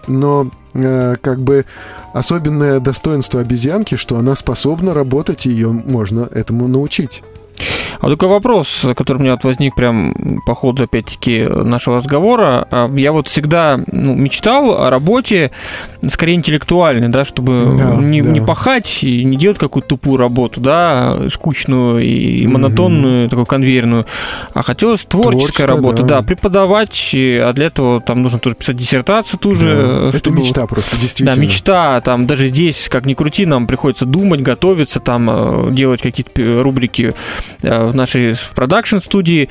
Но э, как бы особенное достоинство обезьянки, что она способна работать, и ее можно этому научить. А такой вопрос, который у меня вот возник прям по ходу, опять-таки, нашего разговора. А, я вот всегда ну, мечтал о работе скорее интеллектуальной, да, чтобы да, не, да. не пахать и не делать какую-то тупую работу, да, скучную и монотонную, mm-hmm. такую конвейерную, а хотелось творческая, работа, да. да, преподавать, а для этого там нужно тоже писать диссертацию ту же. Да. Чтобы... Это мечта просто, действительно. Да, мечта, там даже здесь, как ни крути, нам приходится думать, готовиться, там э, делать какие-то рубрики в нашей продакшн-студии.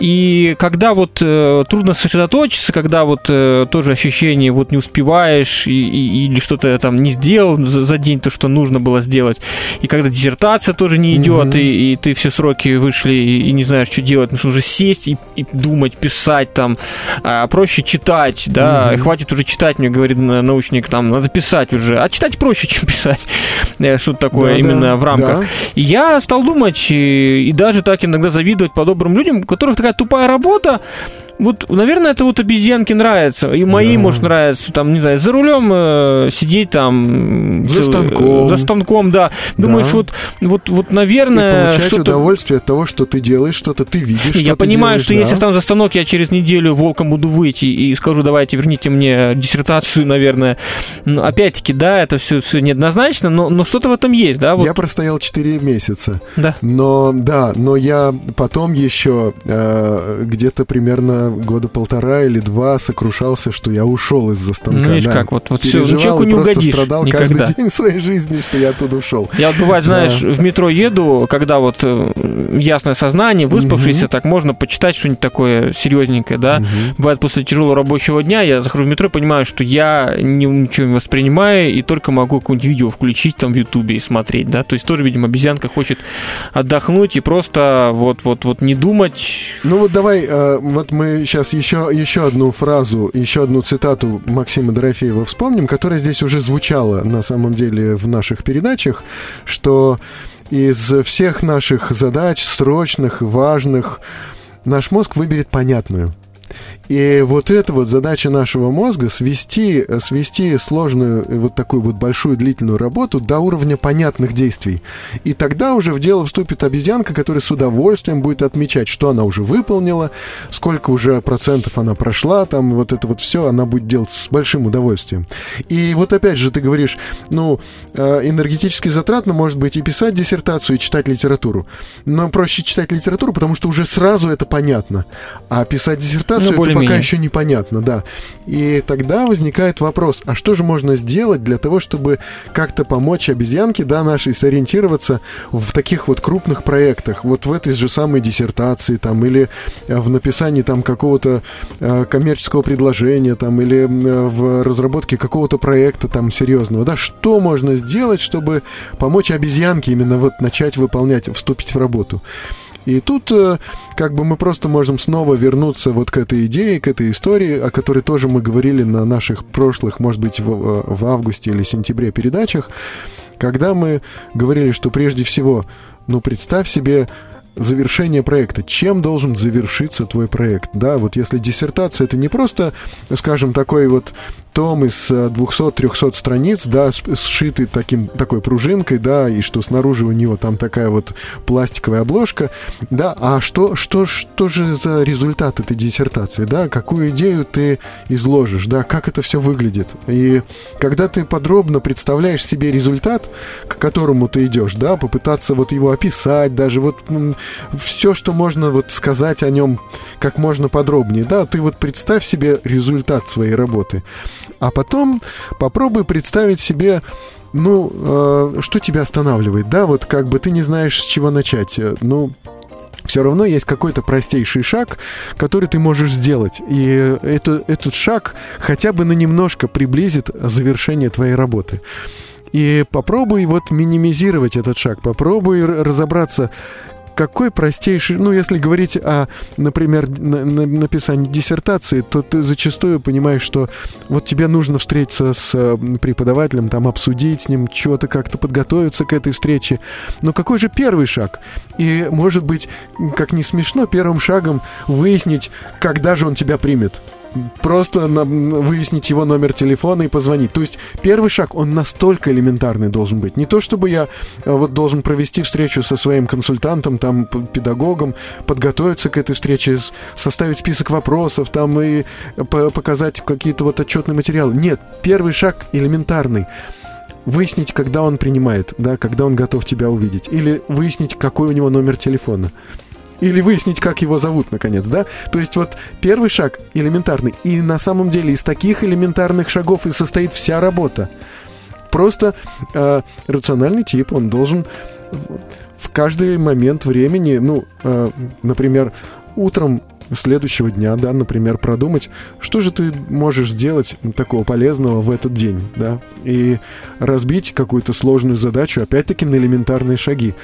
И когда вот э, трудно сосредоточиться, когда вот э, тоже ощущение вот не успеваешь и, и, или что-то там не сделал за, за день то, что нужно было сделать, и когда диссертация тоже не идет, mm-hmm. и, и ты все сроки вышли и, и не знаешь, что делать, нужно уже сесть и, и думать, писать там, а проще читать, да, mm-hmm. хватит уже читать, мне говорит научник, там, надо писать уже, а читать проще, чем писать, э, что-то такое да, именно да, в рамках. Да. И я стал думать, и, даже так иногда завидовать по-добрым людям, у которых такая тупая работа, вот, наверное, это вот обезьянке нравится. И моей, да. может, нравится, там, не знаю, за рулем э, сидеть там... За станком. За станком, да. Думаешь, да. вот, вот, вот, наверное... И получать удовольствие от того, что ты делаешь что-то, ты видишь, Я что понимаю, делаешь, что да. если там за станок я через неделю волком буду выйти и скажу, давайте верните мне диссертацию, наверное. Ну, опять-таки, да, это все, все неоднозначно, но, но что-то в этом есть, да? Вот. Я простоял 4 месяца. Да. Но, да, но я потом еще э, где-то примерно года полтора или два сокрушался, что я ушел из-за станка. Ну, видишь, да. как, вот, вот все, ну, человеку не просто угодишь страдал никогда. каждый день своей жизни, что я оттуда ушел. Я вот бывает, знаешь, да. в метро еду, когда вот э, ясное сознание, выспавшийся, угу. так можно почитать что-нибудь такое серьезненькое, да. Угу. Бывает, после тяжелого рабочего дня я захожу в метро и понимаю, что я ничего не воспринимаю и только могу какое-нибудь видео включить там в Ютубе и смотреть, да. То есть тоже, видимо, обезьянка хочет отдохнуть и просто вот-вот-вот не думать. Ну вот давай, э, вот мы сейчас еще, еще одну фразу, еще одну цитату Максима Дорофеева вспомним, которая здесь уже звучала на самом деле в наших передачах, что из всех наших задач, срочных, важных, наш мозг выберет понятную. И вот эта вот задача нашего мозга свести, свести сложную, вот такую вот большую длительную работу до уровня понятных действий. И тогда уже в дело вступит обезьянка, которая с удовольствием будет отмечать, что она уже выполнила, сколько уже процентов она прошла, там вот это вот все она будет делать с большим удовольствием. И вот опять же ты говоришь, ну, э, энергетически затратно может быть и писать диссертацию, и читать литературу. Но проще читать литературу, потому что уже сразу это понятно. А писать диссертацию ну, пока еще непонятно, да. И тогда возникает вопрос, а что же можно сделать для того, чтобы как-то помочь обезьянке, да, нашей сориентироваться в таких вот крупных проектах, вот в этой же самой диссертации там, или э, в написании там какого-то э, коммерческого предложения там, или э, в разработке какого-то проекта там серьезного, да, что можно сделать, чтобы помочь обезьянке именно вот начать выполнять, вступить в работу. И тут э, как бы мы просто можем снова вернуться вот к этой идее, к этой истории, о которой тоже мы говорили на наших прошлых, может быть, в, э, в августе или сентябре передачах, когда мы говорили, что прежде всего, ну, представь себе завершение проекта. Чем должен завершиться твой проект? Да, вот если диссертация это не просто, скажем, такой вот том из 200-300 э, страниц, да, сшитый таким, такой пружинкой, да, и что снаружи у него там такая вот пластиковая обложка, да, а что, что, что же за результат этой диссертации, да, какую идею ты изложишь, да, как это все выглядит. И когда ты подробно представляешь себе результат, к которому ты идешь, да, попытаться вот его описать, даже вот все, что можно вот сказать о нем как можно подробнее, да, ты вот представь себе результат своей работы. А потом попробуй представить себе ну, э, что тебя останавливает, да, вот как бы ты не знаешь, с чего начать. Ну, все равно есть какой-то простейший шаг, который ты можешь сделать. И это, этот шаг хотя бы на немножко приблизит завершение твоей работы. И попробуй вот минимизировать этот шаг, попробуй разобраться, какой простейший, ну, если говорить о, например, на, на, написании диссертации, то ты зачастую понимаешь, что вот тебе нужно встретиться с э, преподавателем, там, обсудить с ним, чего-то как-то подготовиться к этой встрече. Но какой же первый шаг? И, может быть, как не смешно, первым шагом выяснить, когда же он тебя примет просто на, выяснить его номер телефона и позвонить. То есть первый шаг, он настолько элементарный должен быть. Не то, чтобы я э, вот должен провести встречу со своим консультантом, там, педагогом, подготовиться к этой встрече, составить список вопросов, там, и показать какие-то вот отчетные материалы. Нет, первый шаг элементарный выяснить, когда он принимает, да, когда он готов тебя увидеть, или выяснить, какой у него номер телефона или выяснить, как его зовут, наконец, да? То есть вот первый шаг элементарный. И на самом деле из таких элементарных шагов и состоит вся работа. Просто э, рациональный тип, он должен в каждый момент времени, ну, э, например, утром следующего дня, да, например, продумать, что же ты можешь сделать такого полезного в этот день, да, и разбить какую-то сложную задачу, опять-таки, на элементарные шаги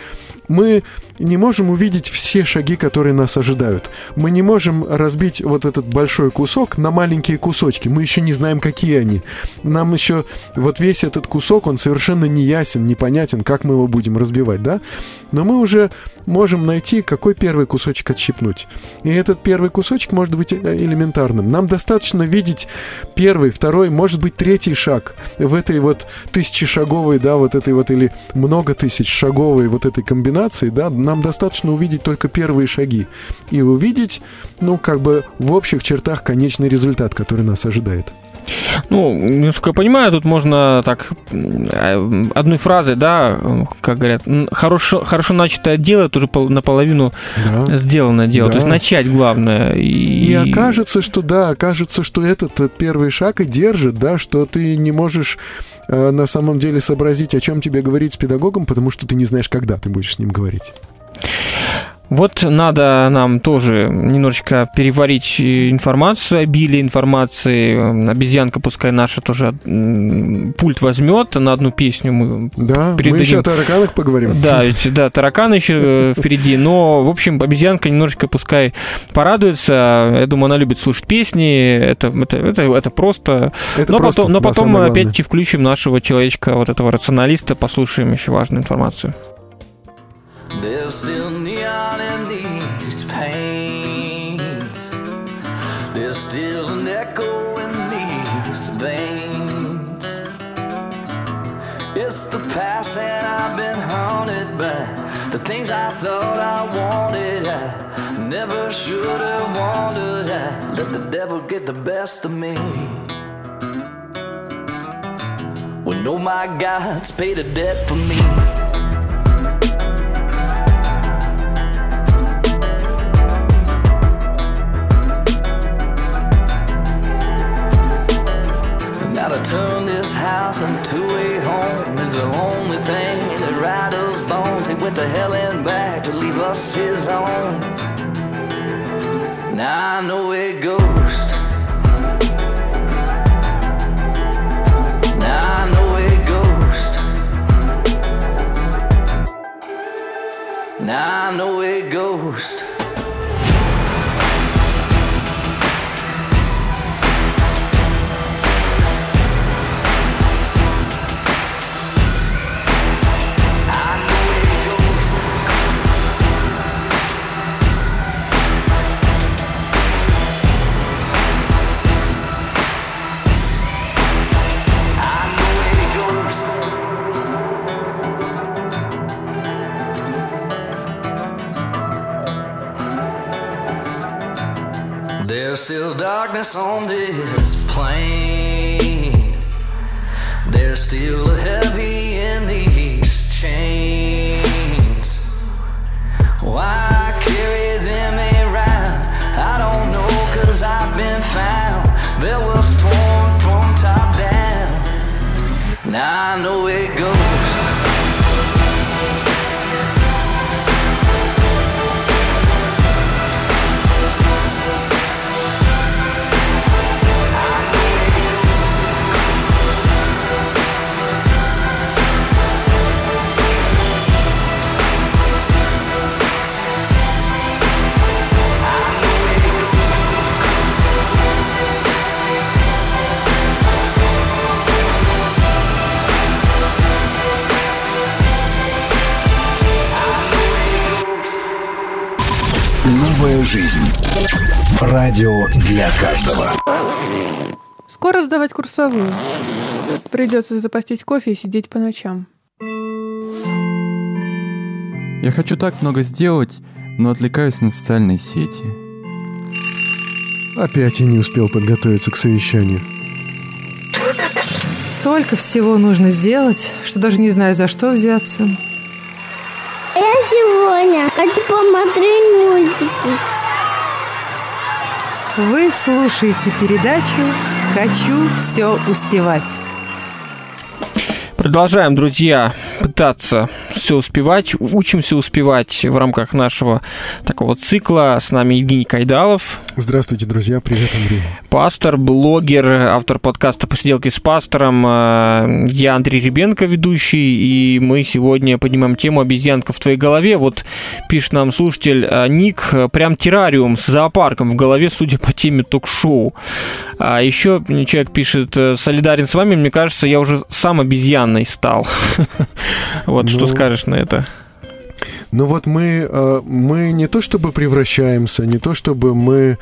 мы не можем увидеть все шаги, которые нас ожидают. Мы не можем разбить вот этот большой кусок на маленькие кусочки. Мы еще не знаем, какие они. Нам еще вот весь этот кусок, он совершенно не ясен, непонятен, как мы его будем разбивать, да? Но мы уже можем найти, какой первый кусочек отщипнуть. И этот первый кусочек может быть э, элементарным. Нам достаточно видеть первый, второй, может быть, третий шаг в этой вот тысячешаговой, да, вот этой вот или много тысяч шаговой вот этой комбинации, да, нам достаточно увидеть только первые шаги и увидеть, ну, как бы в общих чертах конечный результат, который нас ожидает. Ну, насколько я понимаю, тут можно так э, одной фразой, да, как говорят, хорошо, хорошо начатое дело, тоже наполовину да. сделанное дело. Да. То есть начать главное. И... и окажется, что да, окажется, что этот, этот первый шаг и держит, да, что ты не можешь э, на самом деле сообразить, о чем тебе говорить с педагогом, потому что ты не знаешь, когда ты будешь с ним говорить. Вот надо нам тоже немножечко переварить информацию, обилие информации. Обезьянка, пускай наша тоже пульт возьмет на одну песню. Мы да, передадим. мы еще о тараканах поговорим. Да, ведь, да, тараканы еще э, впереди. Но, в общем, обезьянка немножечко пускай порадуется. Я думаю, она любит слушать песни. Это, это, это, это просто. Это но просто, потом, но потом мы опять-таки включим нашего человечка, вот этого рационалиста, послушаем еще важную информацию. There's still neon in these pains. There's still an echo in these veins. It's the past, and I've been haunted by the things I thought I wanted. I never should have wanted. I let the devil get the best of me. When oh my God's paid a debt for me. Gotta turn this house into a home is the only thing that rattles bones. He went to hell and back to leave us his own. Now I know a ghost. Now I know a ghost. Now I know a ghost. There's still darkness on this plane. There's still a heavy in these chains. Why carry them around? I don't know, cause I've been found. There was torn from top down. Now I know it goes. Новая жизнь. Радио для каждого. Скоро сдавать курсовую. Придется запастись кофе и сидеть по ночам. Я хочу так много сделать, но отвлекаюсь на социальные сети. Опять я не успел подготовиться к совещанию. Столько всего нужно сделать, что даже не знаю, за что взяться. Я сегодня хочу посмотреть мультики. Вы слушаете передачу «Хочу все успевать». Продолжаем, друзья, пытаться все успевать. Учимся успевать в рамках нашего такого цикла. С нами Евгений Кайдалов. Здравствуйте, друзья. Привет, Андрей. Пастор, блогер, автор подкаста «Посиделки с пастором». Э, я Андрей Ребенко, ведущий, и мы сегодня поднимаем тему «Обезьянка в твоей голове». Вот пишет нам слушатель э, Ник, прям террариум с зоопарком в голове, судя по теме ток-шоу. А еще человек пишет, солидарен с вами, мне кажется, я уже сам обезьян странный стал. Вот что ну, скажешь на это? Ну вот мы, э, мы не то чтобы превращаемся, не то чтобы мы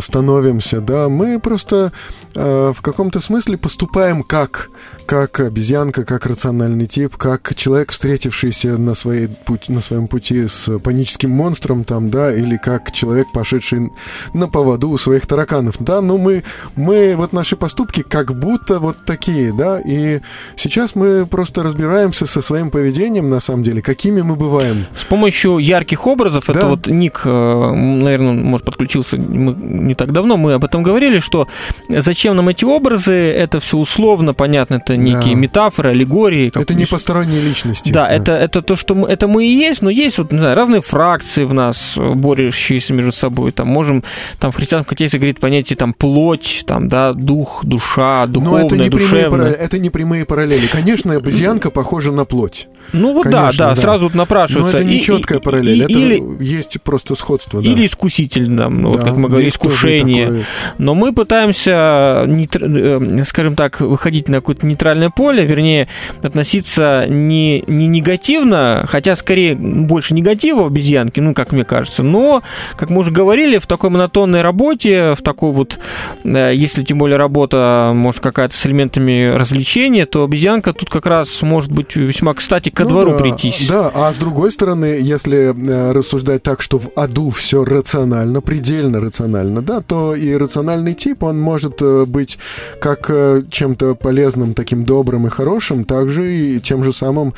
становимся, да, мы просто э, в каком-то смысле поступаем как, как обезьянка, как рациональный тип, как человек, встретившийся на, своей путь, на своем пути с паническим монстром, там, да, или как человек, пошедший на поводу у своих тараканов, да, но мы, мы, вот наши поступки как будто вот такие, да, и сейчас мы просто разбираемся со своим поведением, на самом деле, какими мы бываем. С помощью ярких образов, да. это вот Ник, э, наверное, может, подключился, мы не так давно мы об этом говорили, что зачем нам эти образы, это все условно, понятно, это некие да. метафоры, аллегории. Это не посторонние личности. Да, да, Это, это то, что мы, это мы и есть, но есть вот, не знаю, разные фракции в нас, борющиеся между собой. Там можем, там в христианском контексте говорить понятие там плоть, там, да, дух, душа, духовное, но это не душевное. Прямые, это не прямые параллели. Конечно, обезьянка похожа на плоть. Ну вот Конечно, да, да, да, сразу вот напрашивается. Но это не четкая параллель, и, это или, есть просто сходство. Да. Или искуситель, да, ну, да, вот как мы говорим, искушение. Но мы пытаемся, э, скажем так, выходить на какое-то нейтральное поле, вернее, относиться не, не негативно, хотя скорее больше негатива обезьянки, ну, как мне кажется, но, как мы уже говорили, в такой монотонной работе, в такой вот, э, если тем более работа, может, какая-то с элементами развлечения, то обезьянка тут как раз может быть весьма кстати ко ну, двору да, прийтись. Да, а с другой стороны, если э, рассуждать так, что в аду все рационально, предельно рационально, да, то и рациональный тип, он может э, быть как э, чем-то полезным, таким добрым и хорошим, также и тем же самым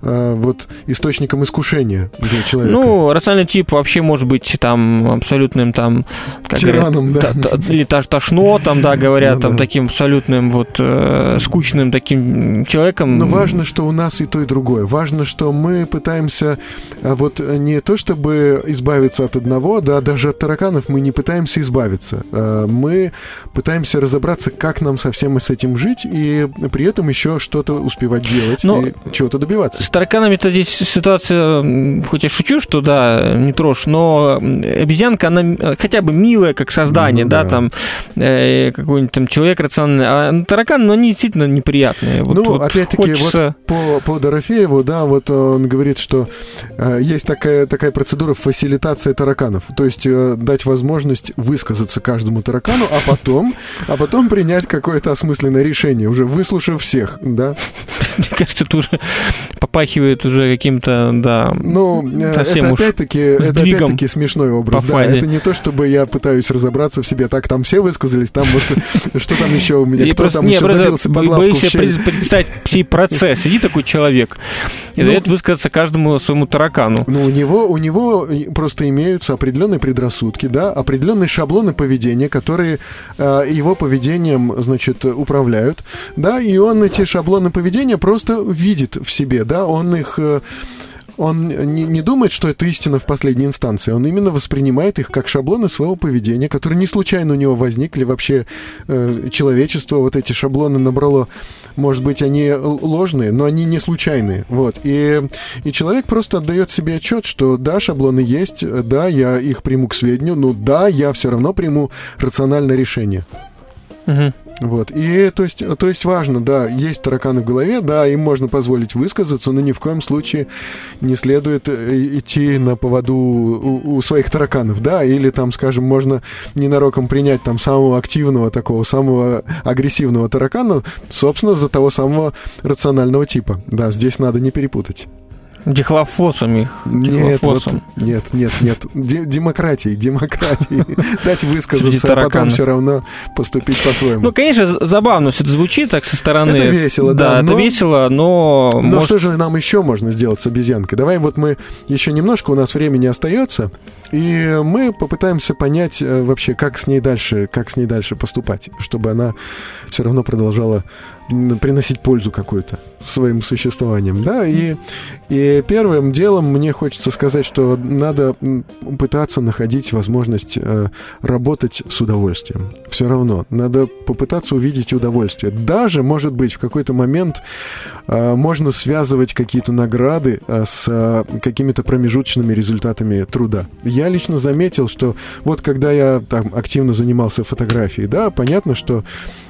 вот источником искушения для человека. Ну, рациональный тип вообще может быть там абсолютным там... Тираном, говорят, да. Та, та, или тошно, там, да, говорят, ну, там, да. таким абсолютным вот э, скучным таким человеком. Но важно, что у нас и то, и другое. Важно, что мы пытаемся вот не то чтобы избавиться от одного, да, даже от тараканов мы не пытаемся избавиться. А мы пытаемся разобраться, как нам совсем с этим жить, и при этом еще что-то успевать делать Но и чего-то добиваться. С тараканами-то здесь ситуация, хоть я шучу, что да, не трожь, но обезьянка, она хотя бы милая, как создание, ну, да, да, там э, какой-нибудь там человек рациональный, а ну, они действительно неприятные. Вот, ну, вот опять-таки, хочется... вот по, по Дорофееву, да, вот он говорит, что э, есть такая, такая процедура фасилитация тараканов, то есть э, дать возможность высказаться каждому таракану, а потом, а потом принять какое-то осмысленное решение, уже выслушав всех, да. Мне кажется, это уже попахивает уже каким-то, да, Ну, э, это опять-таки, это опять-таки смешной образ, да. Это не то, чтобы я пытаюсь разобраться в себе, так, там все высказались, там вот, что там еще у меня, кто там еще забился под лавку в щель. представить сей процесс. Сидит такой человек и дает ну, высказаться каждому своему таракану. Ну, у него, у него просто имеются определенные предрассудки, да, определенные шаблоны поведения, которые э, его поведением, значит, управляют, да, и он эти шаблоны поведения просто видит в себе, да, он их... Э, он не, не думает, что это истина в последней инстанции. Он именно воспринимает их как шаблоны своего поведения, которые не случайно у него возникли. Вообще э, человечество вот эти шаблоны набрало. Может быть, они ложные, но они не случайные. Вот. И, и человек просто отдает себе отчет, что да, шаблоны есть, да, я их приму к сведению, но да, я все равно приму рациональное решение. Угу. Вот. И то есть, то есть важно, да, есть тараканы в голове, да, им можно позволить высказаться, но ни в коем случае не следует э, идти на поводу у, у своих тараканов, да, или там, скажем, можно ненароком принять там самого активного такого, самого агрессивного таракана, собственно, за того самого рационального типа. Да, здесь надо не перепутать. Дихлофосом их. Нет, вот, нет, нет, нет. Демократии, демократии. Дать высказаться, а потом все равно поступить по-своему. Ну, конечно, забавно все это звучит так со стороны. Это весело, да. Да, это весело, но... Но может... что же нам еще можно сделать с обезьянкой? Давай вот мы еще немножко, у нас времени остается, и мы попытаемся понять э, вообще, как с ней дальше, как с ней дальше поступать, чтобы она все равно продолжала приносить пользу какую-то своим существованием, да, и, и первым делом мне хочется сказать, что надо пытаться находить возможность э, работать с удовольствием. Все равно надо попытаться увидеть удовольствие. Даже, может быть, в какой-то момент э, можно связывать какие-то награды э, с э, какими-то промежуточными результатами труда. Я лично заметил, что вот когда я там активно занимался фотографией, да, понятно, что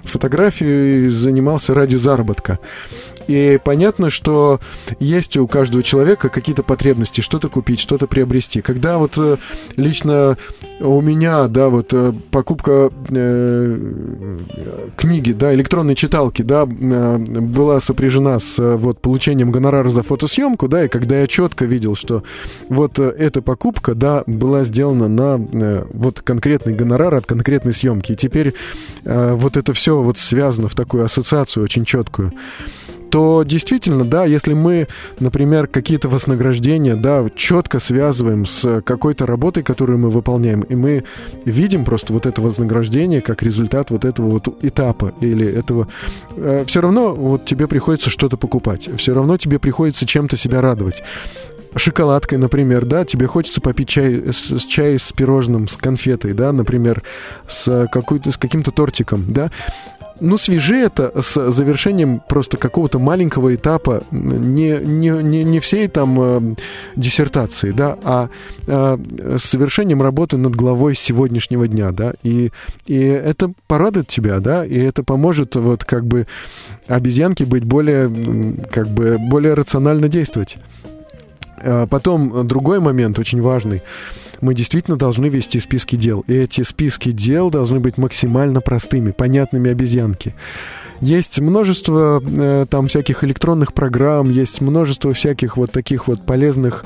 фотографией занимался ради заработка. И понятно, что есть у каждого человека какие-то потребности, что-то купить, что-то приобрести. Когда вот э, лично у меня, да, вот э, покупка э, книги, да, электронной читалки, да, э, была сопряжена с вот получением гонорара за фотосъемку, да, и когда я четко видел, что вот эта покупка, да, была сделана на э, вот конкретный гонорар от конкретной съемки, и теперь э, вот это все вот связано в такую ассоциацию очень четкую то действительно, да, если мы, например, какие-то вознаграждения, да, четко связываем с какой-то работой, которую мы выполняем, и мы видим просто вот это вознаграждение как результат вот этого вот этапа или этого, э, все равно вот тебе приходится что-то покупать, все равно тебе приходится чем-то себя радовать. Шоколадкой, например, да, тебе хочется попить чай с, с чай с пирожным, с конфетой, да, например, с какой-то с каким-то тортиком, да, ну, свяжи это с завершением просто какого-то маленького этапа, не, не, не, не всей там э, диссертации, да, а э, с завершением работы над главой сегодняшнего дня, да, и, и это порадует тебя, да, и это поможет вот как бы обезьянке быть более, как бы, более рационально действовать. А потом другой момент очень важный – мы действительно должны вести списки дел. И эти списки дел должны быть максимально простыми, понятными обезьянке. Есть множество э, там всяких электронных программ, есть множество всяких вот таких вот полезных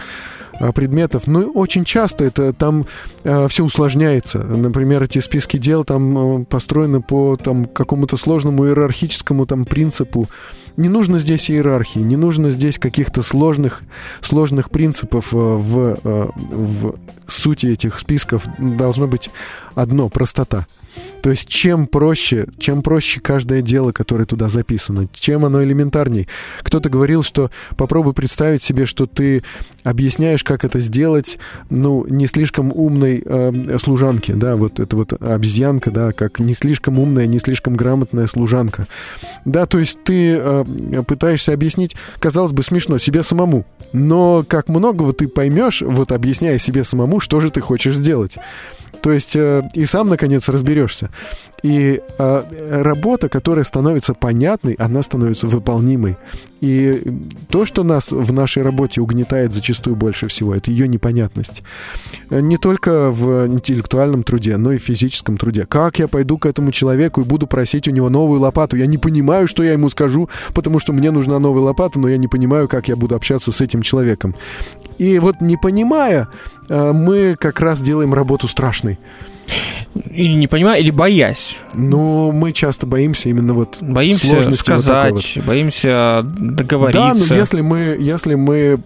э, предметов. Но очень часто это там э, все усложняется. Например, эти списки дел там э, построены по там какому-то сложному иерархическому там принципу. Не нужно здесь иерархии, не нужно здесь каких-то сложных, сложных принципов э, в, э, в сути этих списков. Должно быть одно — простота. То есть чем проще, чем проще каждое дело, которое туда записано, чем оно элементарней. Кто-то говорил, что попробуй представить себе, что ты объясняешь, как это сделать, ну, не слишком умной э, служанке, да, вот это вот обезьянка, да, как не слишком умная, не слишком грамотная служанка. Да, то есть ты э, пытаешься объяснить, казалось бы, смешно, себе самому. Но как многого ты поймешь, вот объясняя себе самому, что же ты хочешь сделать. То есть э, и сам, наконец, разберешься. И э, работа, которая становится понятной, она становится выполнимой. И то, что нас в нашей работе угнетает зачастую больше всего, это ее непонятность. Не только в интеллектуальном труде, но и в физическом труде. Как я пойду к этому человеку и буду просить у него новую лопату? Я не понимаю, что я ему скажу, потому что мне нужна новая лопата, но я не понимаю, как я буду общаться с этим человеком. И вот не понимая, э, мы как раз делаем работу страшной. Или не понимая, или боясь. Ну, мы часто боимся именно вот боимся сказать, вот вот. боимся договориться. Да, но если мы, если мы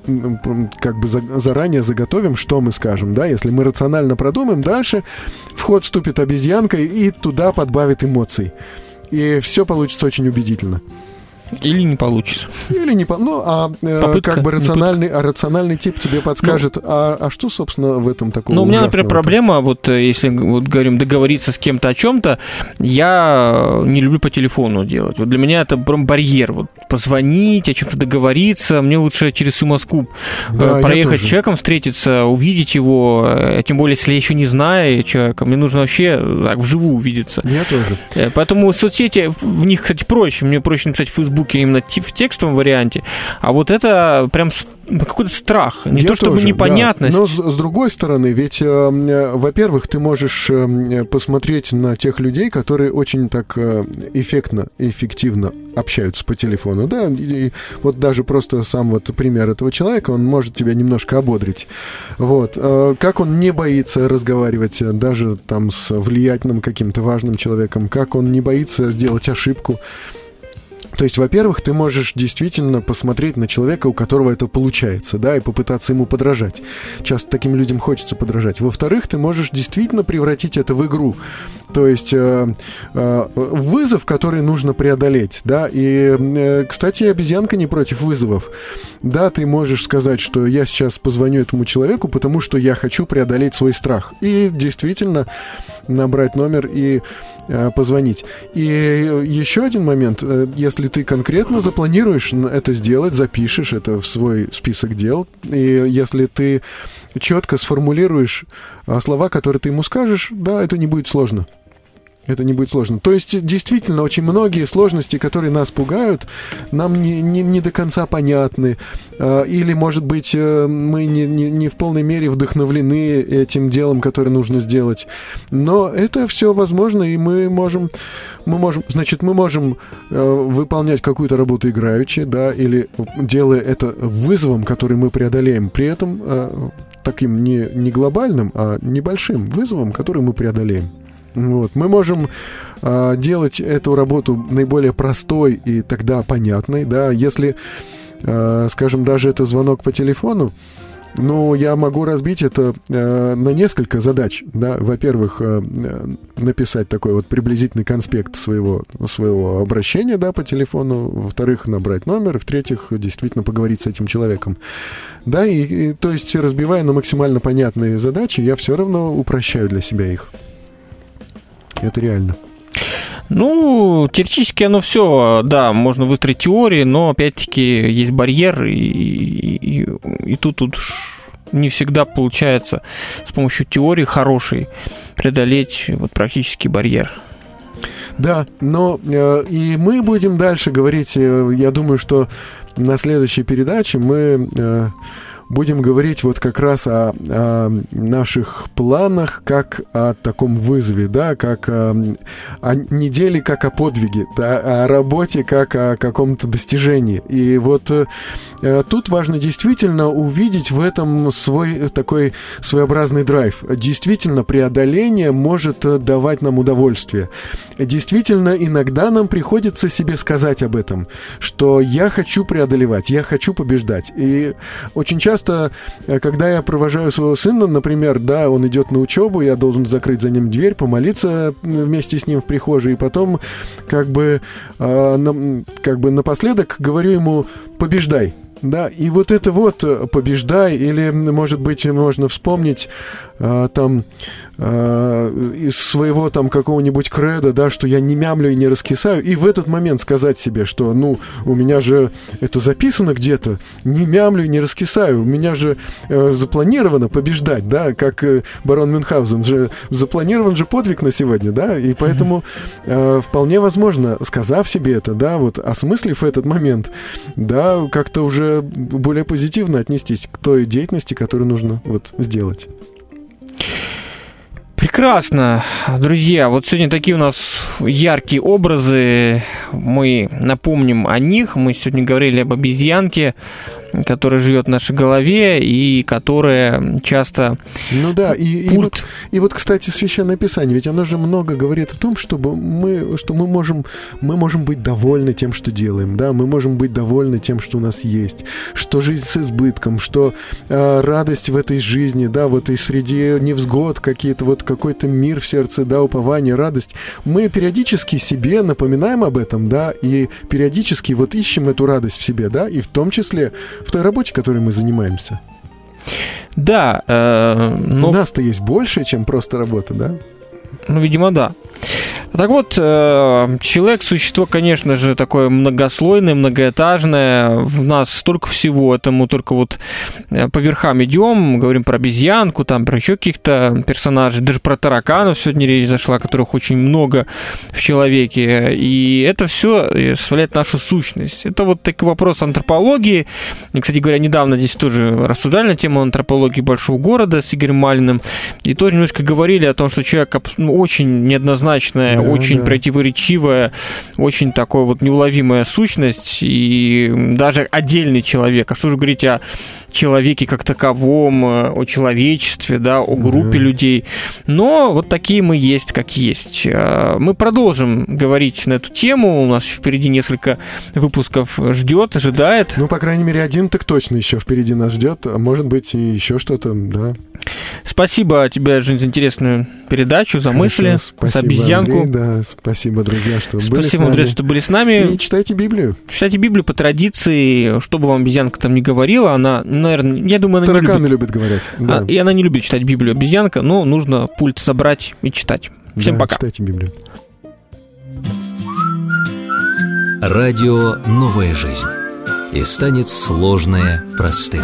как бы заранее заготовим, что мы скажем, да, если мы рационально продумаем, дальше в ход вступит обезьянка и туда подбавит эмоций. И все получится очень убедительно. Или не получится. Или не по... Ну, а э, Попытка, как бы рациональный, а рациональный тип тебе подскажет, а, а что, собственно, в этом такого Ну, у меня, например, проблема, вот э, если вот говорим договориться с кем-то о чем-то, я не люблю по телефону делать. Вот для меня это прям барьер. Вот позвонить, о чем-то договориться. Мне лучше через Москву э, Да, проехать с человеком, встретиться, увидеть его. Тем более, если я еще не знаю человека, мне нужно вообще так вживую увидеться. Я тоже. Поэтому соцсети, в них, кстати, проще. Мне проще написать в Фейсбуке именно в текстовом варианте. А вот это прям какой-то страх. Не Я то чтобы тоже, непонятность. да. Но с, с другой стороны, ведь, э, э, во-первых, ты можешь э, посмотреть на тех людей, которые очень так э, эффектно, эффективно общаются по телефону, да, и, и вот даже просто сам вот пример этого человека, он может тебя немножко ободрить, вот, Э, как он не боится разговаривать э, даже там с влиятельным каким-то важным человеком, как он не боится сделать ошибку, то есть, во-первых, ты можешь действительно посмотреть на человека, у которого это получается, да, и попытаться ему подражать. Часто таким людям хочется подражать. Во-вторых, ты можешь действительно превратить это в игру. То есть, э, э, вызов, который нужно преодолеть, да. И, э, кстати, обезьянка не против вызовов. Да, ты можешь сказать, что я сейчас позвоню этому человеку, потому что я хочу преодолеть свой страх. И действительно набрать номер и э, позвонить. И э, еще один момент, э, если ты конкретно запланируешь это сделать, запишешь это в свой список дел, и если ты четко сформулируешь а, слова, которые ты ему скажешь, да, это не будет сложно. Это не будет сложно. То есть, действительно, очень многие сложности, которые нас пугают, нам не, не, не до конца понятны. А, Или, может быть, э, мы не, не, не в полной мере вдохновлены этим делом, которое нужно сделать. Но это все возможно, и мы можем, мы можем, значит, мы можем э, выполнять какую-то работу играючи, да, или делая это вызовом, который мы преодолеем, при этом э, таким не, не глобальным, а небольшим вызовом, который мы преодолеем. Вот. Мы можем а, делать эту работу наиболее простой и тогда понятной, да, если, а, скажем, даже это звонок по телефону, ну, я могу разбить это э, на несколько задач. Да? Во-первых, э, э, написать такой вот приблизительный конспект своего, своего обращения да, по телефону. Во-вторых, набрать номер. В-третьих, действительно поговорить с этим человеком. Да, и, и, то есть, разбивая на максимально понятные задачи, я все равно упрощаю для себя их. Это реально. Ну, теоретически оно все, да, можно выстроить теории, но опять-таки есть барьер, и, и, и тут, тут уж не всегда получается с помощью теории хорошей преодолеть вот практический барьер. Да, но э, и мы будем дальше говорить, э, я думаю, что на следующей передаче мы э, будем говорить вот как раз о, о наших планах, как о таком вызове, да, как о, о неделе, как о подвиге, да, о работе, как о каком-то достижении. И вот э, тут важно действительно увидеть в этом свой такой своеобразный драйв. Действительно, преодоление может э, давать нам удовольствие. Действительно, иногда нам приходится себе сказать об этом, что я хочу преодолевать, я хочу побеждать. И очень часто, э, когда я провожаю своего сына, например, да, он идет на учебу, я должен закрыть за ним дверь, помолиться вместе с ним в прихожей, и потом как бы, э, как бы напоследок говорю ему «побеждай». Да, и вот это вот побеждай, или, может быть, можно вспомнить а, там а, из своего там какого-нибудь креда, да, что я не мямлю и не раскисаю, и в этот момент сказать себе, что, ну, у меня же это записано где-то, не мямлю и не раскисаю, у меня же э, запланировано побеждать, да, как э, барон Мюнхгаузен же запланирован же подвиг на сегодня, да, и поэтому э, вполне возможно, сказав себе это, да, вот осмыслив этот момент, да, как-то уже более позитивно отнестись к той деятельности, которую нужно вот сделать. Mm-hmm. Прекрасно, друзья. Вот сегодня такие у нас яркие образы. Мы напомним о них. Мы сегодня говорили об обезьянке, которая живет в нашей голове и которая часто... Ну да, и, и, вот, и вот, кстати, Священное Писание, ведь оно же много говорит о том, чтобы мы, что мы можем, мы можем быть довольны тем, что делаем, да, мы можем быть довольны тем, что у нас есть, что жизнь с избытком, что э, радость в этой жизни, да, в этой среде невзгод, какие-то вот какой-то мир в сердце, да, упование, радость. Мы периодически себе напоминаем об этом, да, и периодически вот ищем эту радость в себе, да, и в том числе в той работе, которой мы занимаемся. Да, э, но... У нас-то есть больше, чем просто работа, да? Ну, видимо, да. Так вот, э, человек – существо, конечно же, такое многослойное, многоэтажное. В нас столько всего, это мы только вот э, по верхам идем, говорим про обезьянку, там, про еще каких-то персонажей, даже про тараканов сегодня речь зашла, которых очень много в человеке. И это все э, составляет нашу сущность. Это вот такой вопрос антропологии. И, кстати говоря, недавно здесь тоже рассуждали на тему антропологии большого города с Игорем Малиным. И тоже немножко говорили о том, что человек ну, очень неоднозначная да, очень да. противоречивая, очень такой вот неуловимая сущность и даже отдельный человек. А что же говорить о человеке как таковом, э, о человечестве, да, о группе да. людей. Но вот такие мы есть, как есть. Э, мы продолжим говорить на эту тему. У нас впереди несколько выпусков ждет, ожидает. Ну, по крайней мере, один так точно еще впереди нас ждет. Может быть, и еще что-то, да. Спасибо тебе, Жень, за интересную передачу, за Хорошо, мысли, спасибо, за обезьянку. Андрей, да, спасибо, друзья, что спасибо, были с нами. Андрей, что были с нами. И читайте Библию. Читайте Библию по традиции, что бы вам обезьянка там не говорила, она наверное, я думаю, она Тараканы не любит. любят говорить. Да. А, и она не любит читать Библию обезьянка, но нужно пульт собрать и читать. Всем да, пока. Читайте Библию. Радио «Новая жизнь». И станет сложное простым.